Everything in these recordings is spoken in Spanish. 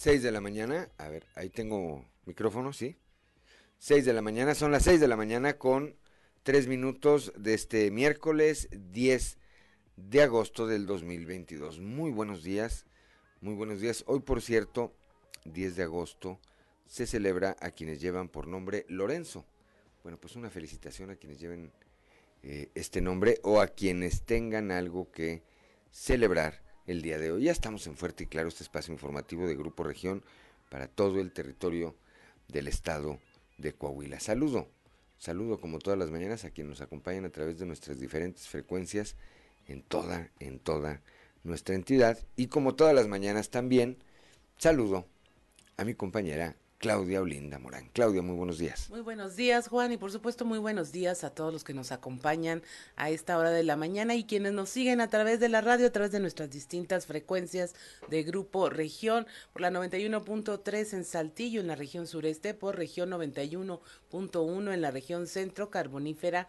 6 de la mañana. A ver, ahí tengo micrófono, ¿sí? 6 de la mañana. Son las 6 de la mañana con 3 minutos de este miércoles 10 de agosto del 2022. Muy buenos días, muy buenos días. Hoy, por cierto, 10 de agosto, se celebra a quienes llevan por nombre Lorenzo. Bueno, pues una felicitación a quienes lleven eh, este nombre o a quienes tengan algo que celebrar el día de hoy. Ya estamos en Fuerte y Claro, este espacio informativo de Grupo Región para todo el territorio del estado de Coahuila. Saludo, saludo como todas las mañanas a quienes nos acompañan a través de nuestras diferentes frecuencias en toda, en toda nuestra entidad. Y como todas las mañanas también, saludo a mi compañera Claudia Olinda Morán. Claudia, muy buenos días. Muy buenos días, Juan, y por supuesto muy buenos días a todos los que nos acompañan a esta hora de la mañana y quienes nos siguen a través de la radio, a través de nuestras distintas frecuencias de Grupo Región, por la 91.3 en Saltillo, en la región sureste, por región 91.1 en la región centro, carbonífera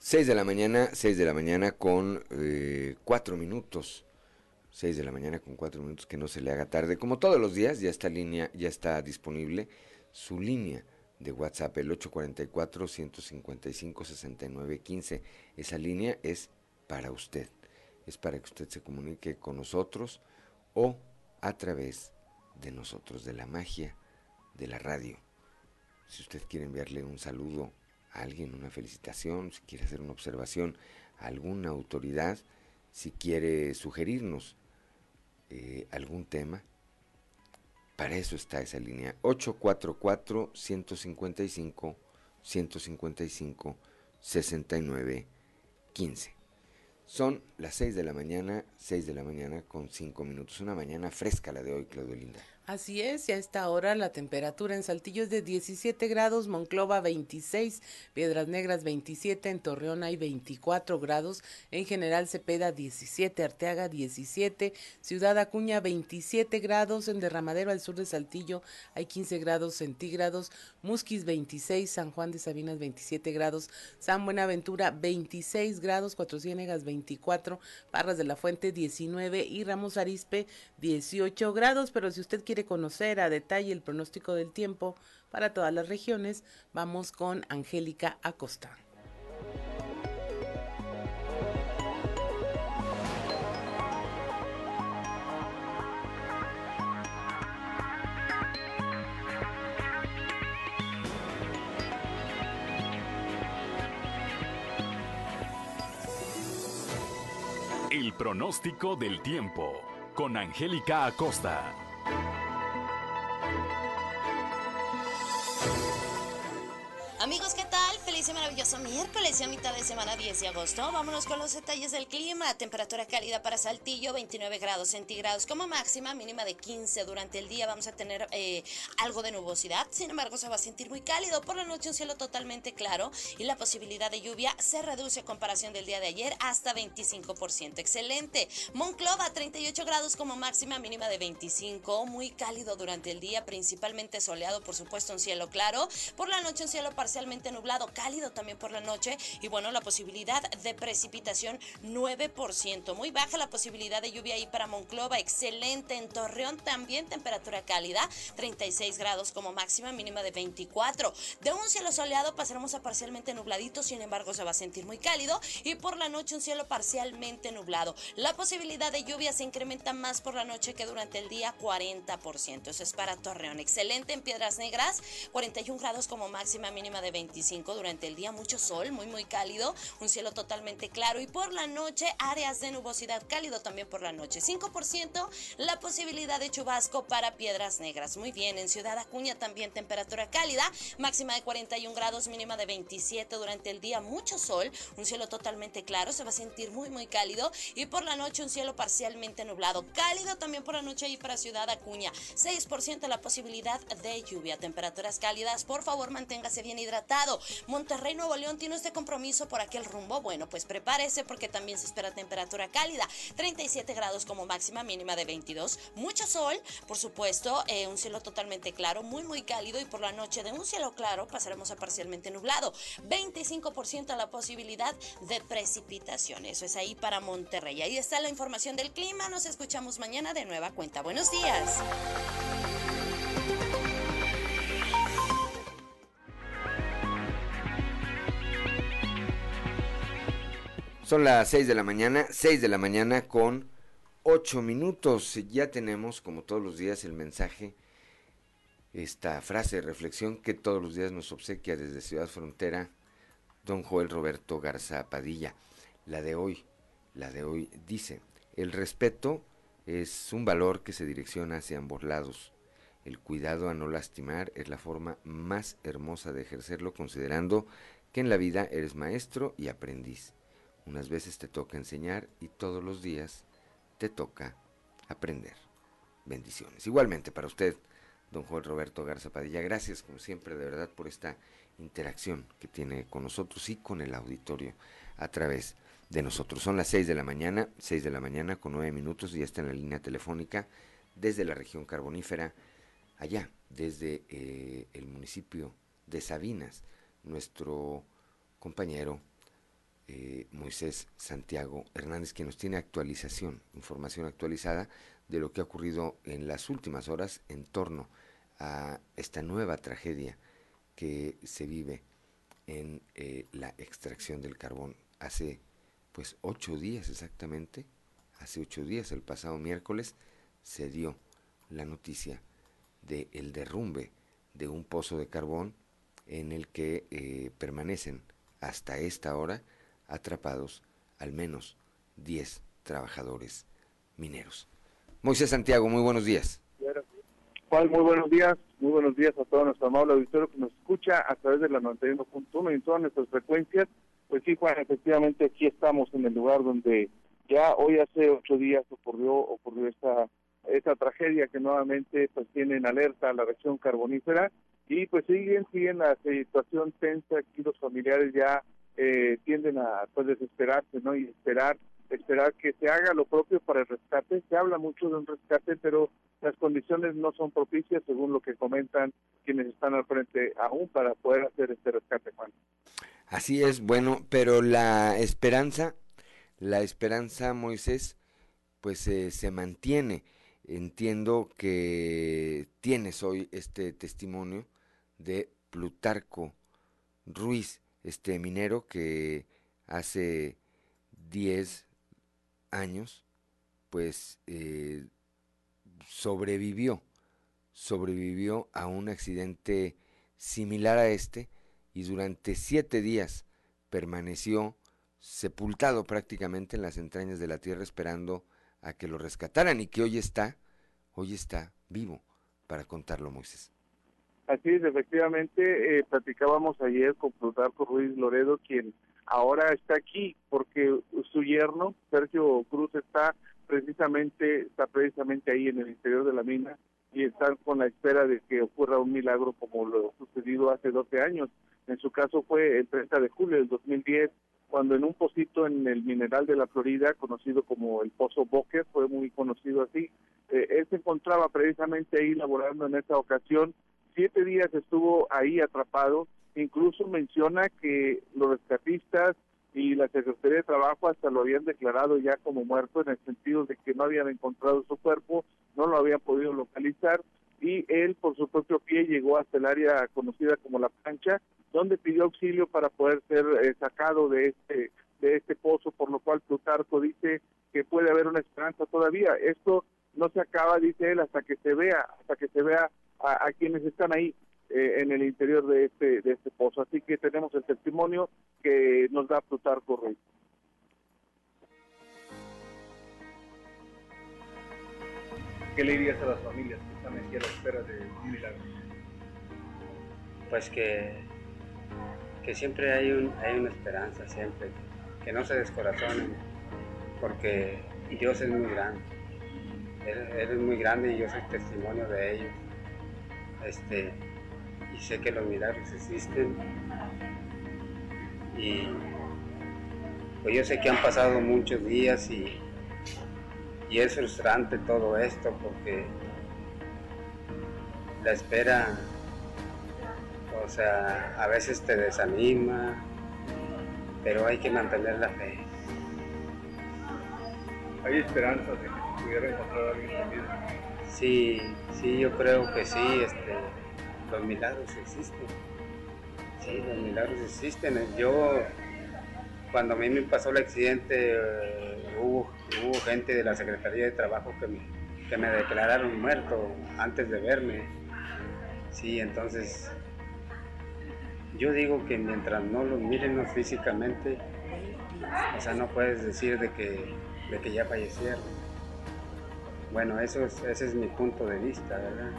6 de la mañana, 6 de la mañana con eh, 4 minutos. 6 de la mañana con 4 minutos, que no se le haga tarde. Como todos los días, ya está línea, ya está disponible su línea de WhatsApp, el 844-155-6915. Esa línea es para usted. Es para que usted se comunique con nosotros o a través de nosotros, de la magia de la radio. Si usted quiere enviarle un saludo alguien una felicitación, si quiere hacer una observación a alguna autoridad, si quiere sugerirnos eh, algún tema, para eso está esa línea. 844-155-155-6915. Son las 6 de la mañana, 6 de la mañana con 5 minutos. Una mañana fresca la de hoy, Claudio Linda. Así es, y a esta hora la temperatura en Saltillo es de 17 grados, Monclova 26, Piedras Negras 27, en Torreón hay 24 grados, en General Cepeda 17, Arteaga 17, Ciudad Acuña 27 grados, en Derramadero al sur de Saltillo hay 15 grados centígrados, Musquis 26, San Juan de Sabinas 27 grados, San Buenaventura 26 grados, Cuatro Ciénegas 24, Parras de la Fuente 19 y Ramos Arispe 18 grados, pero si usted quiere conocer a detalle el pronóstico del tiempo para todas las regiones, vamos con Angélica Acosta. El pronóstico del tiempo con Angélica Acosta. Amigos, ¿qué? Feliz y maravilloso miércoles y a mitad de semana 10 de agosto. Vámonos con los detalles del clima. Temperatura cálida para Saltillo, 29 grados centígrados como máxima, mínima de 15. Durante el día vamos a tener eh, algo de nubosidad, sin embargo se va a sentir muy cálido. Por la noche un cielo totalmente claro y la posibilidad de lluvia se reduce a comparación del día de ayer hasta 25%. Excelente. Monclova, 38 grados como máxima, mínima de 25. Muy cálido durante el día, principalmente soleado, por supuesto un cielo claro. Por la noche un cielo parcialmente nublado, cálido cálido también por la noche y bueno, la posibilidad de precipitación 9%. Muy baja la posibilidad de lluvia ahí para Monclova, excelente en Torreón también temperatura cálida, 36 grados como máxima, mínima de 24. De un cielo soleado pasaremos a parcialmente nubladito, sin embargo se va a sentir muy cálido y por la noche un cielo parcialmente nublado. La posibilidad de lluvia se incrementa más por la noche que durante el día, 40%. Eso es para Torreón. Excelente en Piedras Negras, 41 grados como máxima, mínima de 25 durante el día, mucho sol, muy muy cálido, un cielo totalmente claro y por la noche áreas de nubosidad cálido también por la noche. 5% la posibilidad de chubasco para Piedras Negras. Muy bien, en Ciudad Acuña también temperatura cálida, máxima de 41 grados, mínima de 27 durante el día, mucho sol, un cielo totalmente claro, se va a sentir muy muy cálido y por la noche un cielo parcialmente nublado. Cálido también por la noche ahí para Ciudad Acuña. 6% la posibilidad de lluvia. Temperaturas cálidas, por favor manténgase bien hidratado. Monterrey, Nuevo León tiene este compromiso por aquel rumbo. Bueno, pues prepárese porque también se espera temperatura cálida. 37 grados como máxima, mínima de 22. Mucho sol, por supuesto, eh, un cielo totalmente claro, muy muy cálido y por la noche de un cielo claro pasaremos a parcialmente nublado. 25% la posibilidad de precipitación. Eso es ahí para Monterrey. Ahí está la información del clima. Nos escuchamos mañana de nueva cuenta. Buenos días. Son las 6 de la mañana, 6 de la mañana con 8 minutos. Ya tenemos, como todos los días, el mensaje, esta frase de reflexión que todos los días nos obsequia desde Ciudad Frontera, don Joel Roberto Garza Padilla. La de hoy, la de hoy dice, el respeto es un valor que se direcciona hacia ambos lados. El cuidado a no lastimar es la forma más hermosa de ejercerlo considerando que en la vida eres maestro y aprendiz. Unas veces te toca enseñar y todos los días te toca aprender. Bendiciones. Igualmente para usted, don Juan Roberto Garza Padilla, gracias como siempre de verdad por esta interacción que tiene con nosotros y con el auditorio a través de nosotros. Son las 6 de la mañana, 6 de la mañana con 9 minutos y ya está en la línea telefónica desde la región carbonífera, allá, desde eh, el municipio de Sabinas, nuestro compañero eh, Moisés Santiago Hernández, que nos tiene actualización, información actualizada de lo que ha ocurrido en las últimas horas en torno a esta nueva tragedia que se vive en eh, la extracción del carbón. Hace pues ocho días exactamente, hace ocho días, el pasado miércoles, se dio la noticia del el derrumbe de un pozo de carbón en el que eh, permanecen hasta esta hora atrapados al menos 10 trabajadores mineros. Moisés Santiago, muy buenos días. Juan, muy buenos días, muy buenos días a todo nuestro amable auditorio que nos escucha a través de la 91.1 y en todas nuestras frecuencias. Pues sí, Juan, efectivamente aquí estamos en el lugar donde ya hoy hace ocho días ocurrió ocurrió esta esta tragedia que nuevamente pues tiene en alerta a la región carbonífera y pues siguen siguen la situación tensa aquí los familiares ya eh, tienden a pues, desesperarse, ¿no? Y esperar esperar que se haga lo propio para el rescate. Se habla mucho de un rescate, pero las condiciones no son propicias, según lo que comentan quienes están al frente aún para poder hacer este rescate, Juan. Así es, bueno, pero la esperanza, la esperanza, Moisés, pues eh, se mantiene. Entiendo que tienes hoy este testimonio de Plutarco Ruiz este minero que hace 10 años pues eh, sobrevivió, sobrevivió a un accidente similar a este y durante siete días permaneció sepultado prácticamente en las entrañas de la tierra esperando a que lo rescataran y que hoy está, hoy está vivo para contarlo Moisés. Así es, efectivamente, eh, platicábamos ayer con Plutarco Ruiz Loredo, quien ahora está aquí porque su yerno, Sergio Cruz, está precisamente, está precisamente ahí en el interior de la mina y están con la espera de que ocurra un milagro como lo sucedido hace 12 años. En su caso fue el 30 de julio del 2010, cuando en un pocito en el mineral de la Florida, conocido como el Pozo Boker, fue muy conocido así, eh, él se encontraba precisamente ahí laborando en esta ocasión siete días estuvo ahí atrapado incluso menciona que los rescatistas y la Secretaría de Trabajo hasta lo habían declarado ya como muerto en el sentido de que no habían encontrado su cuerpo, no lo habían podido localizar y él por su propio pie llegó hasta el área conocida como la plancha, donde pidió auxilio para poder ser eh, sacado de este de este pozo, por lo cual Plutarco dice que puede haber una esperanza todavía. Esto no se acaba, dice él, hasta que se vea, hasta que se vea a, quienes están ahí eh, en el interior de este de este pozo. Así que tenemos el testimonio que nos da Plutarco Rey. ¿Qué le dirías a las familias que están aquí a la espera de un milagro? Pues que, que siempre hay, un, hay una esperanza, siempre, que no se descorazonen, porque Dios es muy grande. Él, es muy grande y yo soy testimonio de ellos. Este, y sé que los milagros existen. Y pues yo sé que han pasado muchos días y y es frustrante todo esto porque la espera, o sea, a veces te desanima, pero hay que mantener la fe. ¿Hay esperanza de que pudiera encontrar a alguien también? Sí, sí, yo creo que sí, este, los milagros existen. Sí, los milagros existen. Yo, cuando a mí me pasó el accidente, hubo, gente de la Secretaría de Trabajo que me, que me declararon muerto antes de verme. Sí, entonces yo digo que mientras no lo miren físicamente, o sea, no puedes decir de que, de que ya fallecieron. Bueno, eso es, ese es mi punto de vista, ¿verdad?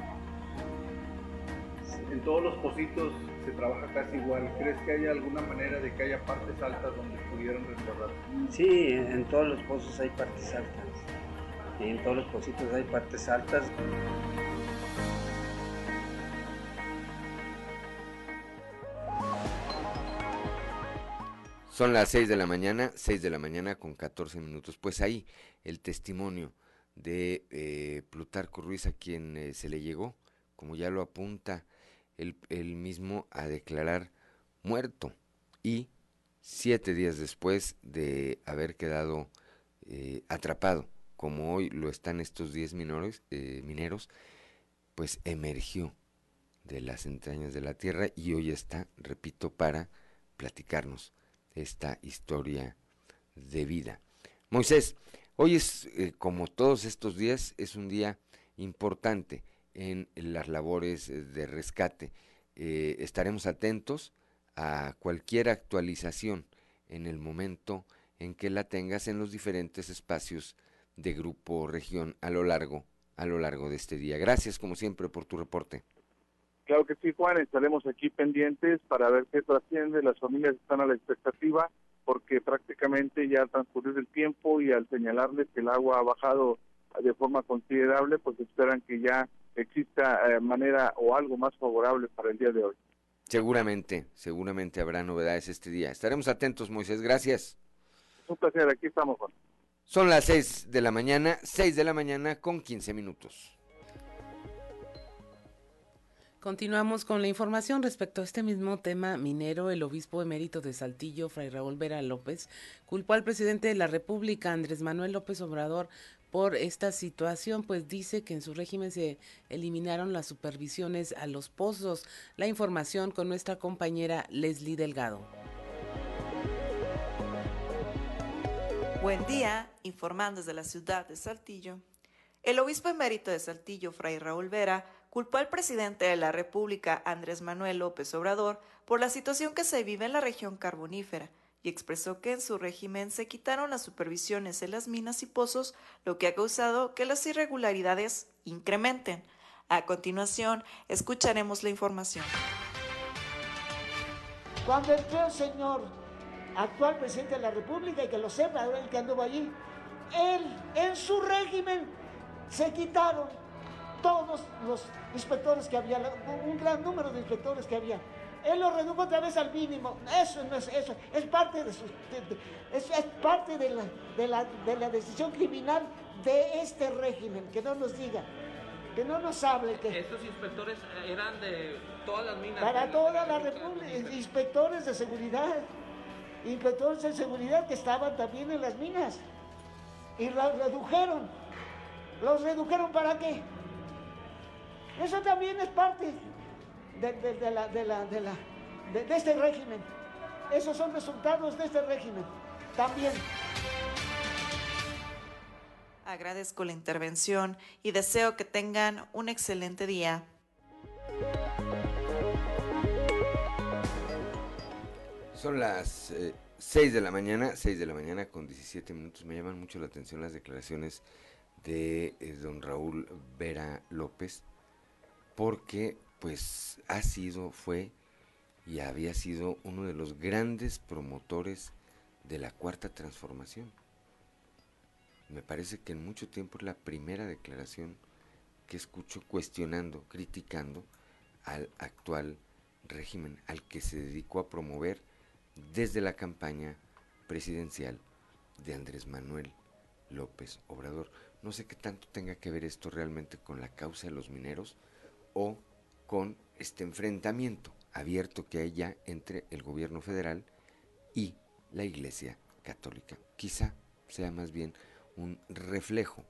En todos los pocitos se trabaja casi igual. ¿Crees que haya alguna manera de que haya partes altas donde pudieran resguardar? Sí, en todos los pozos hay partes altas. Y en todos los pocitos hay partes altas. Son las 6 de la mañana, 6 de la mañana con 14 minutos. Pues ahí el testimonio de eh, Plutarco Ruiz a quien eh, se le llegó, como ya lo apunta él, mismo a declarar muerto y siete días después de haber quedado eh, atrapado, como hoy lo están estos diez minores, mineros, pues emergió de las entrañas de la tierra y hoy está, repito, para platicarnos esta historia de vida. Moisés, hoy es, eh, como todos estos días, es un día importante en las labores de rescate. Eh, estaremos atentos a cualquier actualización en el momento en que la tengas en los diferentes espacios de Grupo Región a lo largo a lo largo de este día. Gracias como siempre por tu reporte. Claro que sí, Juan, estaremos aquí pendientes para ver qué trasciende. Las familias están a la expectativa porque prácticamente ya ha transcurrido el tiempo y al señalarles que el agua ha bajado de forma considerable, pues esperan que ya exista eh, manera o algo más favorable para el día de hoy. Seguramente, seguramente habrá novedades este día. Estaremos atentos, Moisés. Gracias. Un placer, aquí estamos, Juan. Son las 6 de la mañana, 6 de la mañana con 15 minutos. Continuamos con la información respecto a este mismo tema minero. El obispo emérito de Saltillo, Fray Raúl Vera López, culpó al presidente de la República, Andrés Manuel López Obrador, por esta situación, pues dice que en su régimen se eliminaron las supervisiones a los pozos. La información con nuestra compañera Leslie Delgado. Buen día, informando desde la ciudad de Saltillo. El obispo emérito de Saltillo, Fray Raúl Vera, culpó al presidente de la República, Andrés Manuel López Obrador, por la situación que se vive en la región carbonífera y expresó que en su régimen se quitaron las supervisiones en las minas y pozos, lo que ha causado que las irregularidades incrementen. A continuación, escucharemos la información. Cuando entró el señor actual presidente de la República, y que lo sepa, el que anduvo allí, él, en su régimen, se quitaron todos los inspectores que había, un gran número de inspectores que había él lo redujo otra vez al mínimo. Eso no es eso. Es parte de, su, es, parte de la, decisión criminal de este régimen. Que no nos diga que no nos hable que... Estos inspectores eran de todas las minas. Para toda la República, inspectores de seguridad, inspectores de seguridad que estaban también en las minas y los redujeron. ¿Los redujeron para qué? Eso también es parte de, la, de, la, de, la, de este régimen. Esos son resultados de este régimen. También. Agradezco la intervención y deseo que tengan un excelente día. Son las 6 eh, de la mañana, 6 de la mañana con 17 minutos. Me llaman mucho la atención las declaraciones de eh, don Raúl Vera López, porque pues ha sido, fue y había sido uno de los grandes promotores de la cuarta transformación. Me parece que en mucho tiempo es la primera declaración que escucho cuestionando, criticando al actual régimen, al que se dedicó a promover desde la campaña presidencial de Andrés Manuel López Obrador. No sé qué tanto tenga que ver esto realmente con la causa de los mineros o con este enfrentamiento abierto que hay ya entre el gobierno federal y la Iglesia Católica. Quizá sea más bien un reflejo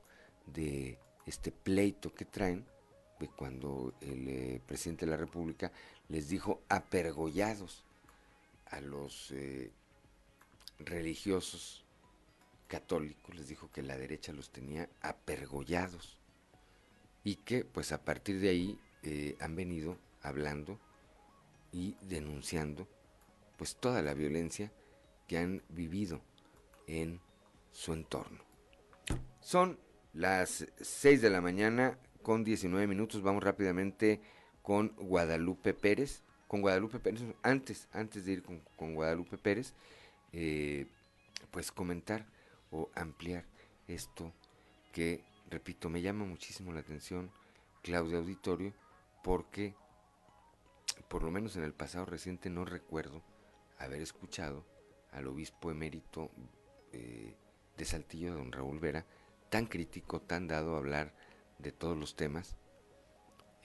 de este pleito que traen de cuando el eh, presidente de la República les dijo apergollados a los eh, religiosos católicos, les dijo que la derecha los tenía apergollados y que pues a partir de ahí eh, han venido hablando y denunciando pues toda la violencia que han vivido en su entorno. Son las 6 de la mañana con 19 minutos. Vamos rápidamente con Guadalupe Pérez. Con Guadalupe Pérez, antes, antes de ir con, Guadalupe Pérez, eh, pues comentar o ampliar esto que, repito, me llama muchísimo la atención, Claudia Auditorio, porque por lo menos en el pasado reciente no recuerdo haber escuchado al obispo emérito eh, de Saltillo, don Raúl Vera, tan crítico, tan dado a hablar de todos los temas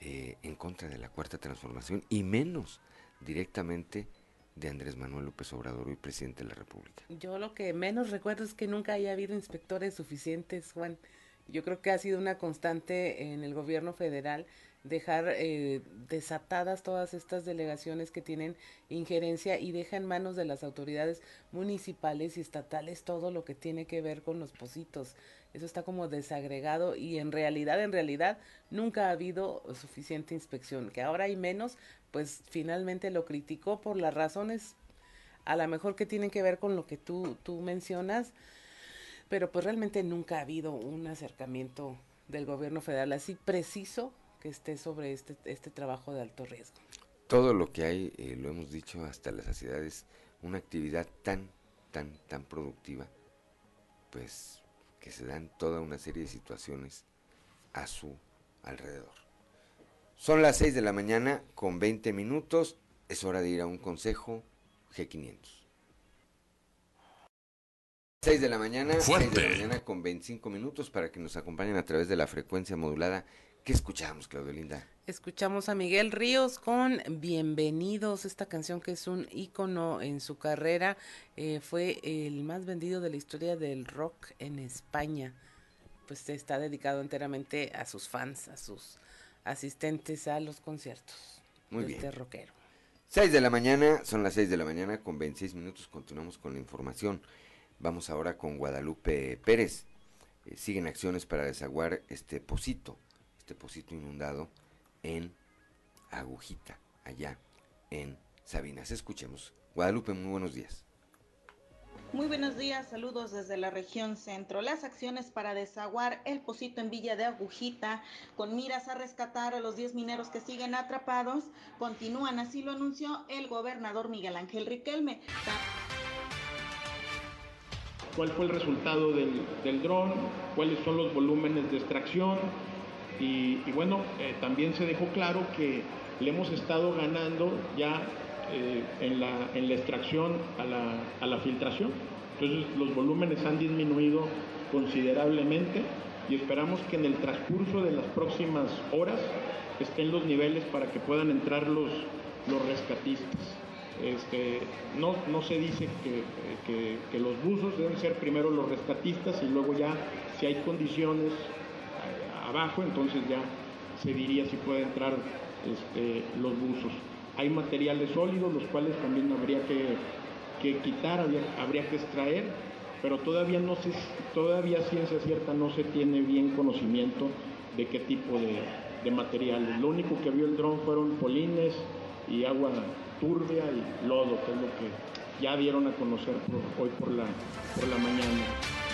eh, en contra de la cuarta transformación y menos directamente de Andrés Manuel López Obrador, hoy presidente de la República. Yo lo que menos recuerdo es que nunca haya habido inspectores suficientes, Juan. Yo creo que ha sido una constante en el gobierno federal dejar eh, desatadas todas estas delegaciones que tienen injerencia y deja en manos de las autoridades municipales y estatales todo lo que tiene que ver con los positos. Eso está como desagregado y en realidad, en realidad, nunca ha habido suficiente inspección. Que ahora hay menos, pues finalmente lo criticó por las razones a lo mejor que tienen que ver con lo que tú, tú mencionas, pero pues realmente nunca ha habido un acercamiento del gobierno federal así preciso que esté sobre este, este trabajo de alto riesgo. Todo lo que hay, eh, lo hemos dicho hasta la saciedad, es una actividad tan, tan, tan productiva, pues que se dan toda una serie de situaciones a su alrededor. Son las 6 de la mañana con 20 minutos, es hora de ir a un consejo G500. 6 de la mañana, 6 de la mañana con 25 minutos para que nos acompañen a través de la frecuencia modulada ¿Qué escuchamos, Claudio Linda? Escuchamos a Miguel Ríos con Bienvenidos, esta canción que es un ícono en su carrera, eh, fue el más vendido de la historia del rock en España. Pues está dedicado enteramente a sus fans, a sus asistentes a los conciertos. Muy de bien. Este rockero. 6 de la mañana, son las 6 de la mañana con 26 minutos, continuamos con la información. Vamos ahora con Guadalupe Pérez. Eh, siguen acciones para desaguar este pocito depósito inundado en Agujita, allá en Sabinas. Escuchemos. Guadalupe, muy buenos días. Muy buenos días, saludos desde la región centro. Las acciones para desaguar el pocito en Villa de Agujita, con miras a rescatar a los 10 mineros que siguen atrapados, continúan, así lo anunció el gobernador Miguel Ángel Riquelme. ¿Cuál fue el resultado del, del dron? ¿Cuáles son los volúmenes de extracción? Y, bueno, eh, también se dejó claro que le hemos estado ganando ya eh, en, la, en, la, extracción a la, a la, filtración. Entonces los volúmenes han disminuido considerablemente y esperamos que en el transcurso de las próximas horas estén los niveles para que puedan entrar los, los rescatistas. Este, no, no se dice que, que, los buzos deben ser primero los rescatistas y luego ya si hay condiciones abajo, entonces ya se diría si puede entrar este, los buzos. Hay materiales sólidos, los cuales también habría que, que quitar, habría, que extraer, pero todavía no se, todavía ciencia cierta no se tiene bien conocimiento de qué tipo de, de materiales. Lo único que vio el dron fueron polines y agua turbia y lodo, que es lo que ya dieron a conocer hoy por la, por la mañana.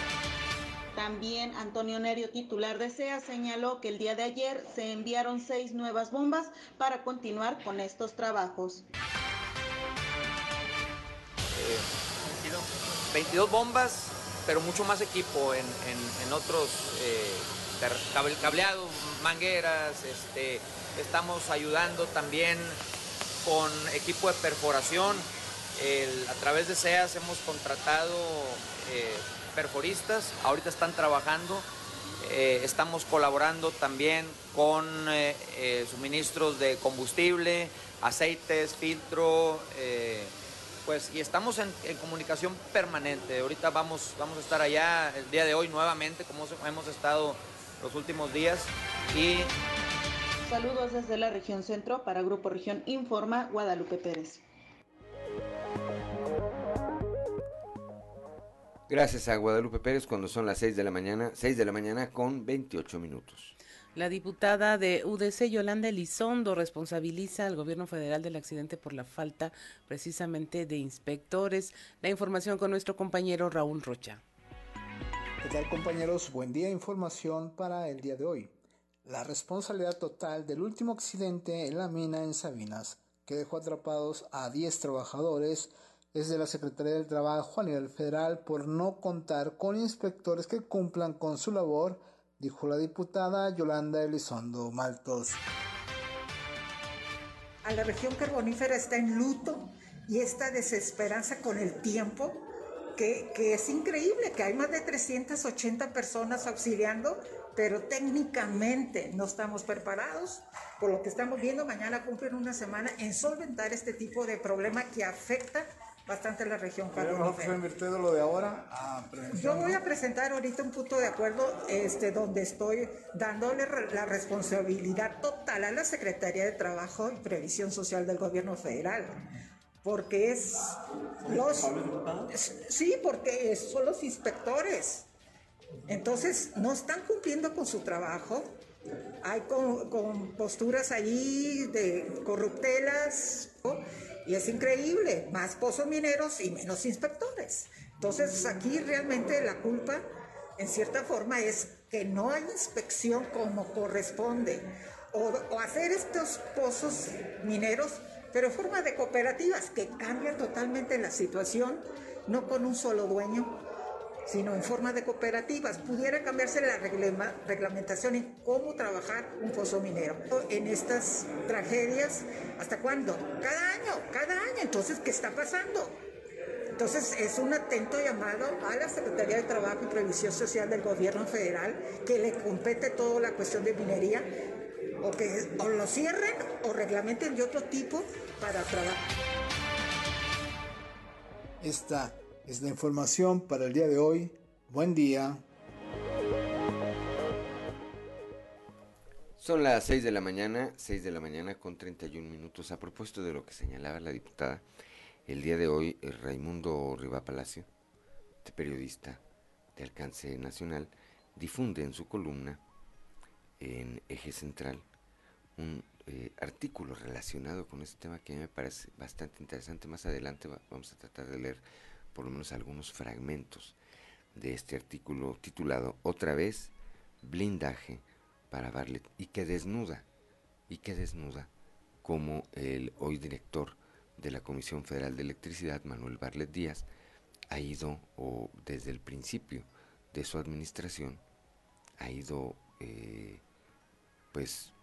También Antonio Nerio, titular de SEA, señaló que el día de ayer se enviaron seis nuevas bombas para continuar con estos trabajos. 22 eh, bombas, pero mucho más equipo en, otros eh, cableados, mangueras, este, estamos ayudando también con equipo de perforación. a través de SEAS hemos contratado eh, perforistas, ahorita están trabajando. Eh, estamos colaborando también con eh, suministros de combustible, aceites, filtro, pues y estamos en, comunicación permanente. Ahorita vamos, vamos a estar allá el día de hoy nuevamente, como hemos estado los últimos días. Y Saludos desde la región centro para Grupo Región Informa, Guadalupe Pérez. Gracias a Guadalupe Pérez cuando son las 6 de la mañana, 6 de la mañana con 28 minutos. La diputada de UDC, Yolanda Elizondo, responsabiliza al gobierno federal del accidente por la falta precisamente de inspectores. La información con nuestro compañero Raúl Rocha. ¿Qué tal compañeros? Buen día, información para el día de hoy. La responsabilidad total del último accidente en la mina en Sabinas, que dejó atrapados a 10 trabajadores, es de la Secretaría del Trabajo a nivel federal por no contar con inspectores que cumplan con su labor, dijo la diputada Yolanda Elizondo Maltos. A la región carbonífera está en luto y esta desesperanza con el tiempo, que, que es increíble, que hay más de 380 personas auxiliando pero técnicamente no estamos preparados. Por lo que estamos viendo, mañana cumplen una semana en solventar este tipo de problema que afecta bastante la región carbonífera. de lo de ahora Yo voy a presentar ahorita un punto de acuerdo este, donde estoy dándole la responsabilidad total a la Secretaría de Trabajo y Previsión Social del Gobierno Federal porque es los sí porque son los inspectores entonces, no están cumpliendo con su trabajo. Hay con, posturas ahí de corruptelas y es increíble, más pozos mineros y menos inspectores. Entonces, aquí realmente la culpa, en cierta forma, es que no hay inspección como corresponde. O, hacer estos pozos mineros, pero en forma de cooperativas que cambian totalmente la situación, no con un solo dueño, sino en forma de cooperativas. Pudiera cambiarse la reglamentación en cómo trabajar un pozo minero. En estas tragedias, ¿hasta cuándo? Cada año, cada año. Entonces, ¿qué está pasando? Entonces, es un atento llamado a la Secretaría de Trabajo y Previsión Social del Gobierno Federal que le compete toda la cuestión de minería o que o lo cierren o reglamenten de otro tipo para trabajar. Esta es la información para el día de hoy. Buen día. Son las 6 de la mañana, 6 de la mañana con 31 minutos. A propósito de lo que señalaba la diputada, el día de hoy eh, Raimundo Riva Palacio, este periodista de alcance nacional, difunde en su columna en Eje Central un eh, artículo relacionado con este tema que a mí me parece bastante interesante. Más adelante vamos a tratar de leer por lo menos algunos fragmentos de este artículo titulado Otra vez blindaje para Barlet y que desnuda, y que desnuda como el hoy director de la Comisión Federal de Electricidad, Manuel Barlet Díaz, ha ido, o desde el principio de su administración, ha ido eh, pues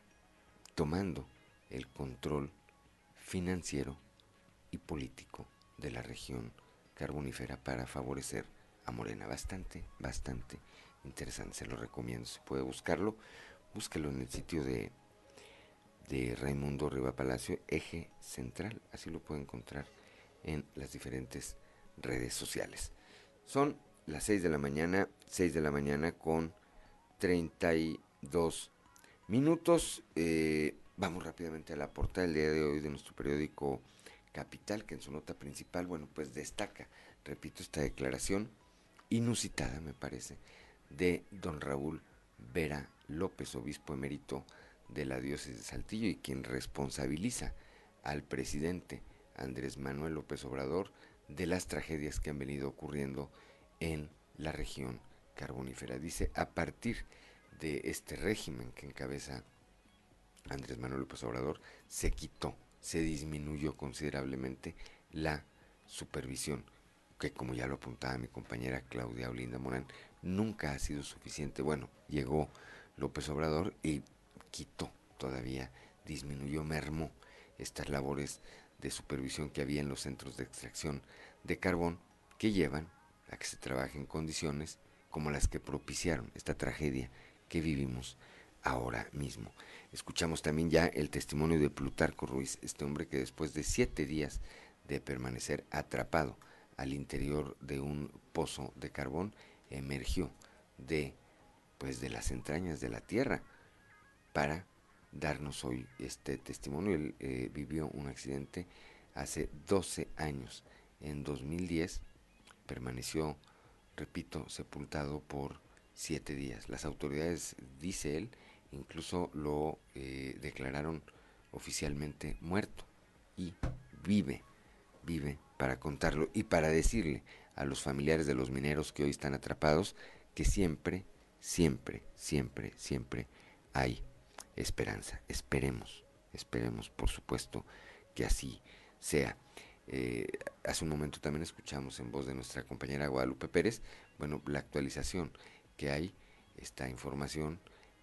tomando el control financiero y político de la región carbonífera para favorecer a Morena. Bastante, bastante interesante, se lo recomiendo, se puede buscarlo, búsquelo en el sitio de, de Raimundo Riva Palacio, Eje Central, así lo puede encontrar en las diferentes redes sociales. Son las 6 de la mañana, 6 de la mañana con 32 minutos. Eh, vamos rápidamente a la portada del día de hoy de nuestro periódico Capital, que en su nota principal, bueno, pues destaca, repito, esta declaración inusitada, me parece, de don Raúl Vera López, obispo emérito de la diócesis de Saltillo y quien responsabiliza al presidente Andrés Manuel López Obrador de las tragedias que han venido ocurriendo en la región carbonífera. Dice, a partir de este régimen que encabeza Andrés Manuel López Obrador, se quitó, se disminuyó considerablemente la supervisión, que como ya lo apuntaba mi compañera Claudia Olinda Morán, nunca ha sido suficiente. Bueno, llegó López Obrador y quitó todavía, disminuyó, mermó estas labores de supervisión que había en los centros de extracción de carbón que llevan a que se trabaje en condiciones como las que propiciaron esta tragedia que vivimos ahora mismo. Escuchamos también ya el testimonio de Plutarco Ruiz, este hombre que después de siete días de permanecer atrapado al interior de un pozo de carbón, emergió de pues de las entrañas de la tierra para darnos hoy este testimonio. Él eh, vivió un accidente hace 12 años. En 2010 permaneció, repito, sepultado por siete días. Las autoridades, dice él, incluso lo eh, declararon oficialmente muerto y vive, vive para contarlo y para decirle a los familiares de los mineros que hoy están atrapados que siempre, siempre, siempre, siempre hay esperanza. Esperemos, esperemos, por supuesto, que así sea. Eh, hace un momento también escuchamos en voz de nuestra compañera Guadalupe Pérez, bueno, la actualización que hay, esta información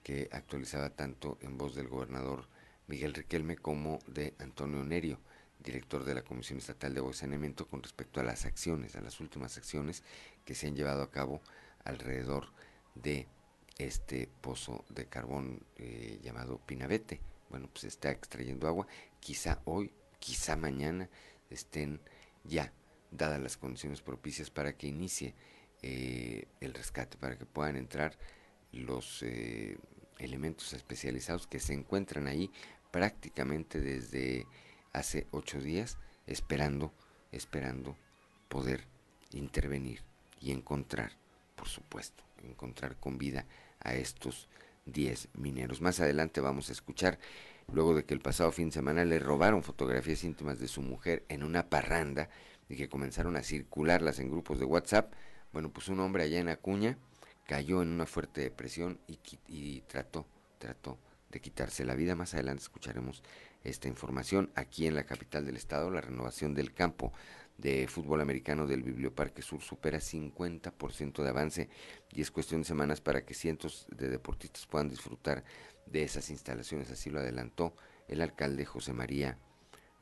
que actualizaba tanto en voz del gobernador Miguel Riquelme como de Antonio Nerio, director de la Comisión Estatal de Saneamiento, con respecto a las acciones, a las últimas acciones que se han llevado a cabo alrededor de este pozo de carbón eh, llamado Pinabete. Bueno, pues está extrayendo agua. Quizá hoy, quizá mañana estén ya dadas las condiciones propicias para que inicie eh, el rescate, para que puedan entrar los eh, elementos especializados que se encuentran ahí prácticamente desde hace ocho días, esperando, esperando poder intervenir y encontrar, por supuesto, encontrar con vida a estos 10 mineros. Más adelante vamos a escuchar, luego de que el pasado fin de semana le robaron fotografías íntimas de su mujer en una parranda y que comenzaron a circularlas en grupos de WhatsApp, bueno, pues un hombre allá en Acuña cayó en una fuerte depresión y, trató, trató de quitarse la vida. Más adelante escucharemos esta información aquí en la capital del estado, la renovación del campo de fútbol americano del Biblioparque Sur supera 50% de avance y es cuestión de semanas para que cientos de deportistas puedan disfrutar de esas instalaciones. Así lo adelantó el alcalde José María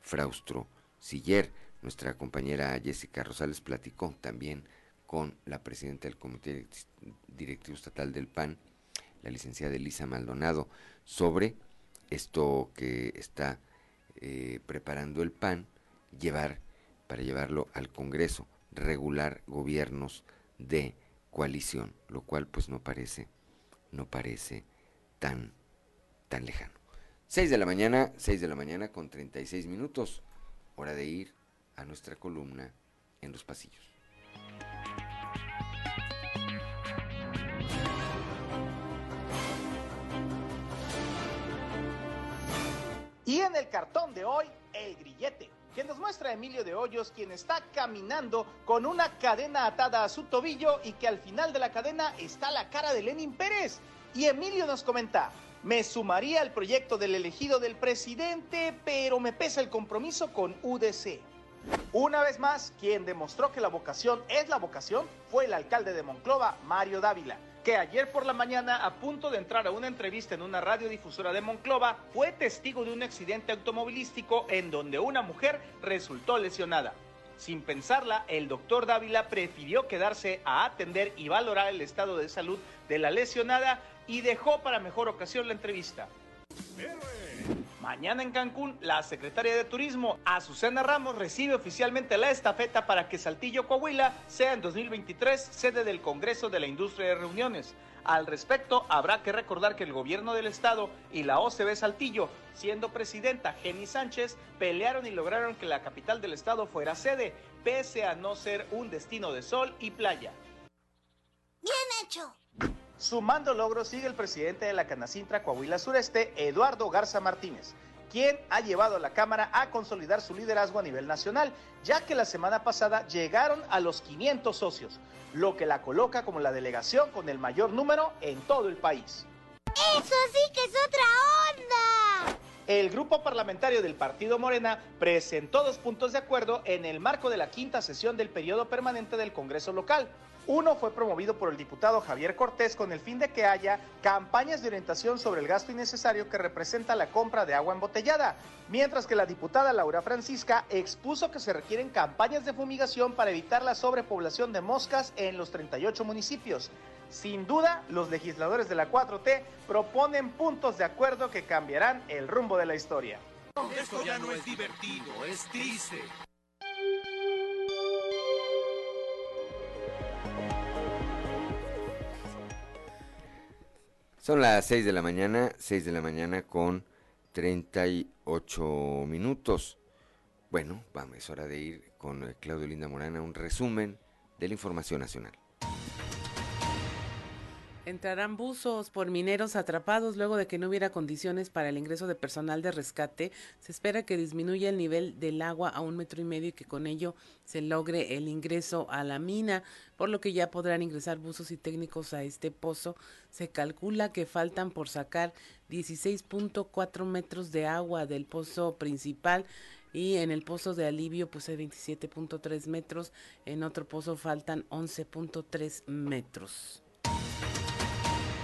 Fraustro Siller. Nuestra compañera Jessica Rosales platicó también con la presidenta del Comité Directivo Estatal del PAN, la licenciada Elisa Maldonado, sobre esto que está eh, preparando el PAN, llevar para llevarlo al Congreso, regular gobiernos de coalición, lo cual pues no parece, no parece tan, tan lejano. 6 de la mañana, 6 de la mañana con 36 minutos, hora de ir a nuestra columna en los pasillos. En el cartón de hoy, el grillete que nos muestra Emilio de Hoyos, quien está caminando con una cadena atada a su tobillo y que al final de la cadena está la cara de Lenin Pérez. Y Emilio nos comenta, me sumaría al proyecto del elegido del presidente, pero me pesa el compromiso con UDC. Una vez más, quien demostró que la vocación es la vocación fue el alcalde de Monclova, Mario Dávila que ayer por la mañana, a punto de entrar a una entrevista en una radiodifusora de Monclova, fue testigo de un accidente automovilístico en donde una mujer resultó lesionada. Sin pensarla, el doctor Dávila prefirió quedarse a atender y valorar el estado de salud de la lesionada y dejó para mejor ocasión la entrevista. Mañana en Cancún, la secretaria de Turismo, Azucena Ramos, recibe oficialmente la estafeta para que Saltillo, Coahuila, sea en 2023 sede del Congreso de la Industria de Reuniones. Al respecto, habrá que recordar que el gobierno del estado y la OCB Saltillo, siendo presidenta Jenny Sánchez, pelearon y lograron que la capital del estado fuera sede, pese a no ser un destino de sol y playa. Bien hecho. Sumando logros sigue el presidente de la Canacintra Coahuila Sureste, Eduardo Garza Martínez, quien ha llevado a la Cámara a consolidar su liderazgo a nivel nacional, ya que la semana pasada llegaron a los 500 socios, lo que la coloca como la delegación con el mayor número en todo el país. Eso sí que es otra onda. El grupo parlamentario del Partido Morena presentó dos puntos de acuerdo en el marco de la quinta sesión del periodo permanente del Congreso local. Uno fue promovido por el diputado Javier Cortés con el fin de que haya campañas de orientación sobre el gasto innecesario que representa la compra de agua embotellada, mientras que la diputada Laura Francisca expuso que se requieren campañas de fumigación para evitar la sobrepoblación de moscas en los 38 municipios. Sin duda, los legisladores de la 4T proponen puntos de acuerdo que cambiarán el rumbo de la historia. Esto ya no es divertido, es triste. Son las 6 de la mañana, 6 de la mañana con 38 minutos. Bueno, vamos, es hora de ir con eh, Claudio Linda Morana, un resumen de la información nacional. Entrarán buzos por mineros atrapados luego de que no hubiera condiciones para el ingreso de personal de rescate. Se espera que disminuya el nivel del agua a un metro y medio y que con ello se logre el ingreso a la mina, por lo que ya podrán ingresar buzos y técnicos a este pozo. Se calcula que faltan por sacar 16.4 metros de agua del pozo principal y en el pozo de alivio pues hay 27.3 metros, en otro pozo faltan 11.3 metros.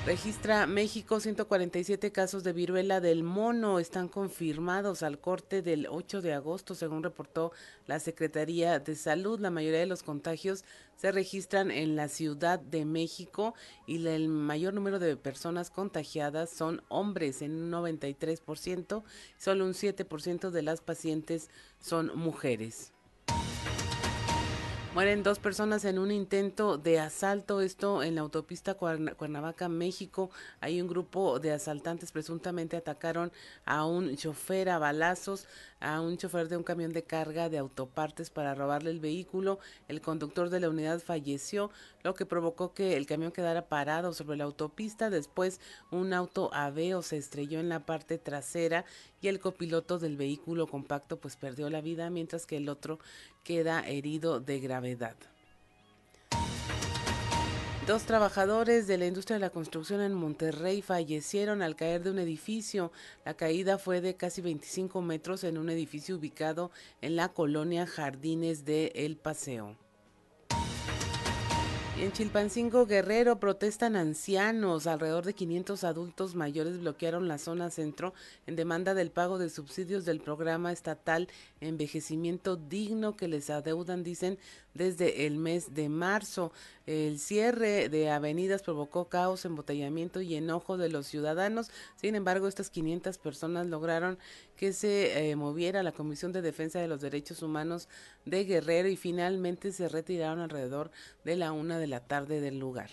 Registra México 147 casos de viruela del mono. Están confirmados al corte del 8 de agosto, según reportó la Secretaría de Salud. La mayoría de los contagios se registran en la Ciudad de México y el mayor número de personas contagiadas son hombres en un 93%. Solo un 7% de las pacientes son mujeres. Mueren dos personas en un intento de asalto, esto en la autopista Cuernavaca, México. Hay un grupo de asaltantes presuntamente atacaron a un chofer a balazos, a un chofer de un camión de carga de autopartes para robarle el vehículo. El conductor de la unidad falleció, lo que provocó que el camión quedara parado sobre la autopista. Después un auto Aveo se estrelló en la parte trasera y el copiloto del vehículo compacto pues perdió la vida mientras que el otro queda herido de gravedad. Dos trabajadores de la industria de la construcción en Monterrey fallecieron al caer de un edificio. La caída fue de casi 25 metros en un edificio ubicado en la colonia Jardines de El Paseo. En Chilpancingo Guerrero protestan ancianos. Alrededor de 500 adultos mayores bloquearon la zona centro en demanda del pago de subsidios del programa estatal Envejecimiento Digno que les adeudan, dicen, desde el mes de marzo. El cierre de avenidas provocó caos, embotellamiento y enojo de los ciudadanos. Sin embargo, estas 500 personas lograron que se eh, moviera la Comisión de Defensa de los Derechos Humanos de Guerrero y finalmente se retiraron alrededor de la una de la tarde del lugar.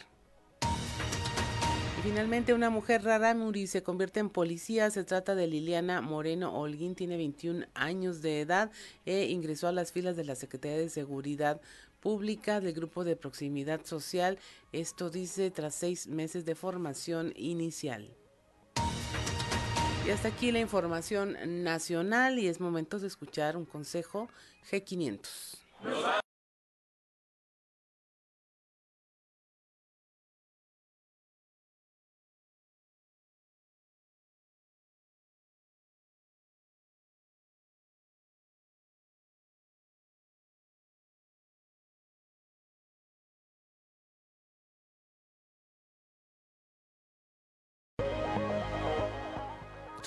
Finalmente una mujer rara Muri se convierte en policía. Se trata de Liliana Moreno Holguín, tiene 21 años de edad e ingresó a las filas de la Secretaría de Seguridad Pública del Grupo de Proximidad Social. Esto dice tras seis meses de formación inicial. Y hasta aquí la información nacional y es momento de escuchar un consejo G500.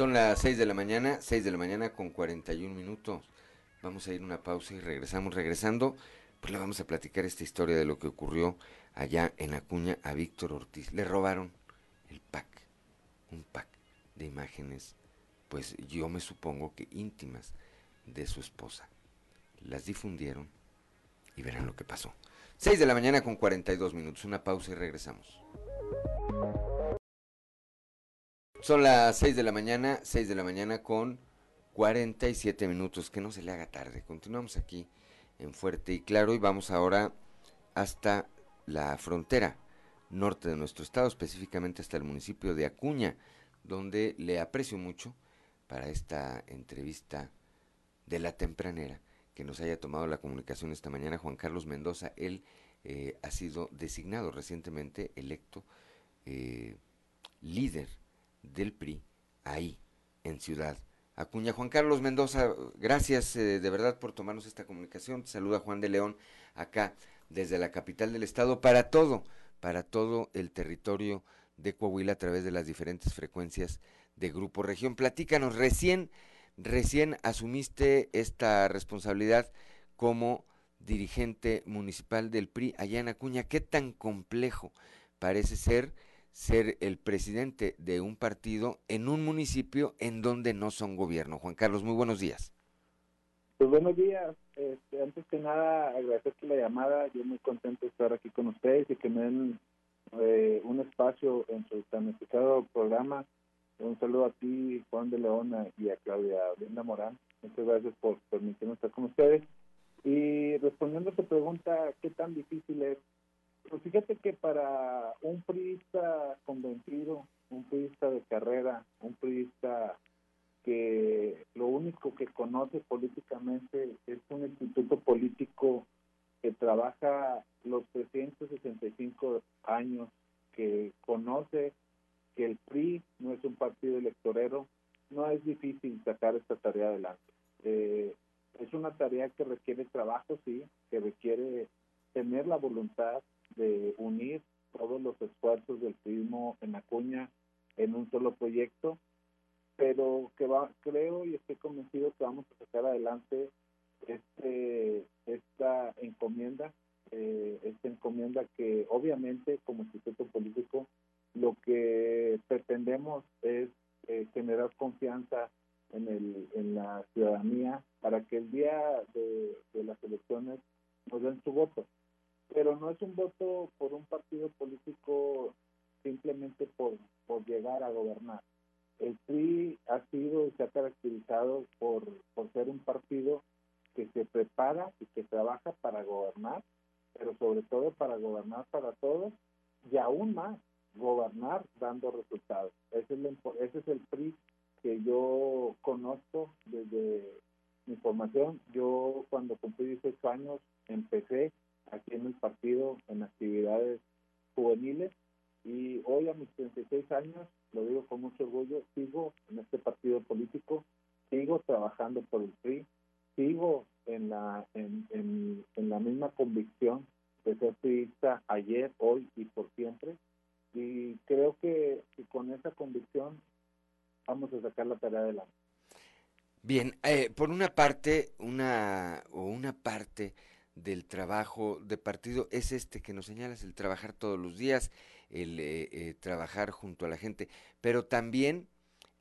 Son las 6 de la mañana, 6 de la mañana con 41 minutos. Vamos a ir una pausa y regresamos. Regresando, pues le vamos a platicar esta historia de lo que ocurrió allá en Acuña a Víctor Ortiz. Le robaron el pack, un pack de imágenes, pues yo me supongo que íntimas de su esposa. Las difundieron y verán lo que pasó. 6 de la mañana con 42 minutos. Una pausa y regresamos. Son las 6 de la mañana, 6 de la mañana con 47 minutos. Que no se le haga tarde. Continuamos aquí en Fuerte y Claro y vamos ahora hasta la frontera norte de nuestro estado, específicamente hasta el municipio de Acuña, donde le aprecio mucho para esta entrevista de la tempranera que nos haya tomado la comunicación esta mañana Juan Carlos Mendoza. Él eh, ha sido designado recientemente, electo eh, líder del PRI ahí en Ciudad Acuña. Juan Carlos Mendoza, gracias eh, de verdad por tomarnos esta comunicación. Te saluda Juan de León acá desde la capital del estado para todo, para todo el territorio de Coahuila a través de las diferentes frecuencias de Grupo Región. Platícanos, recién, recién asumiste esta responsabilidad como dirigente municipal del PRI allá en Acuña. ¿Qué tan complejo parece ser ser el presidente de un partido en un municipio en donde no son gobierno? Juan Carlos, muy buenos días. Pues buenos días. Este, antes que nada, agradecerte la llamada. Yo muy contento de estar aquí con ustedes y que me den eh, un espacio en su especial programa. Un saludo a ti, Juan de Leona, y a Claudia Brenda Morán. Muchas gracias por permitirme estar con ustedes. Y respondiendo a tu pregunta, ¿qué tan difícil es? Pues fíjate que para un priista convencido, un priista de carrera, un priista que lo único que conoce políticamente es un instituto político que trabaja los 365 años, que conoce que el PRI no es un partido electorero, no es difícil sacar esta tarea adelante. Eh, es una tarea que requiere trabajo, sí, que requiere tener la voluntad de unir todos los esfuerzos del turismo en Acuña en un solo proyecto, pero que va, creo y estoy convencido que vamos a sacar adelante este esta encomienda, eh, esta encomienda que obviamente como instituto político lo que pretendemos es eh, generar confianza en, el, en la ciudadanía para que el día de, las elecciones nos den su voto. Pero no es un voto por un partido político simplemente por, por llegar a gobernar. El PRI ha sido y se ha caracterizado por, por ser un partido que se prepara y que trabaja para gobernar, pero sobre todo para gobernar para todos y aún más gobernar dando resultados. Ese es, el, ese es el PRI que yo conozco desde mi formación. Yo cuando cumplí 18 años empecé aquí en el partido en actividades juveniles y hoy a mis 36 años, lo digo con mucho orgullo, sigo en este partido político, sigo trabajando por el PRI, sigo en la, en, en, la misma convicción de ser priista ayer, hoy y por siempre. Y creo que con esa convicción vamos a sacar la tarea adelante. Bien, eh, por una parte, una o una parte del trabajo de partido es este que nos señalas, el trabajar todos los días, el eh, eh, trabajar junto a la gente, pero también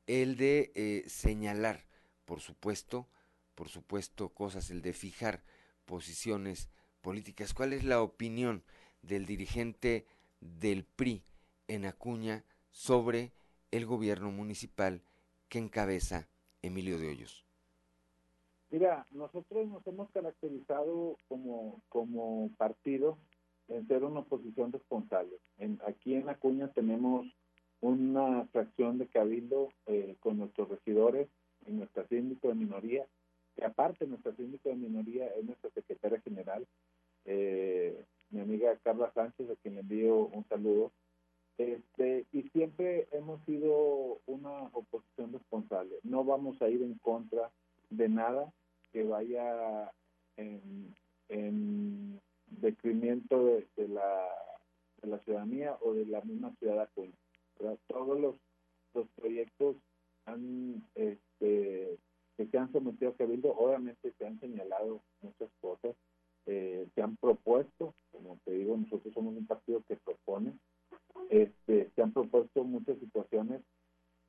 el de señalar, por supuesto, por supuesto, cosas, el de fijar posiciones políticas. ¿Cuál es la opinión del dirigente del PRI en Acuña sobre el gobierno municipal que encabeza Emilio de Hoyos? Mira, nosotros nos hemos caracterizado como, como partido en ser una oposición responsable. En, aquí en Acuña tenemos una fracción de cabildo eh, con nuestros regidores y nuestra síndico de minoría, que aparte nuestra síndico de minoría es nuestra secretaria general, eh, mi amiga Carla Sánchez, a quien le envío un saludo, este, y siempre hemos sido una oposición responsable. No vamos a ir en contra de nada que vaya en, en decremento de, la, de la ciudadanía o de la misma ciudad Todos los, los proyectos han, este, que se han sometido a cabildo, obviamente se han señalado muchas cosas, eh, se han propuesto, como te digo, nosotros somos un partido que propone, este, se han propuesto muchas situaciones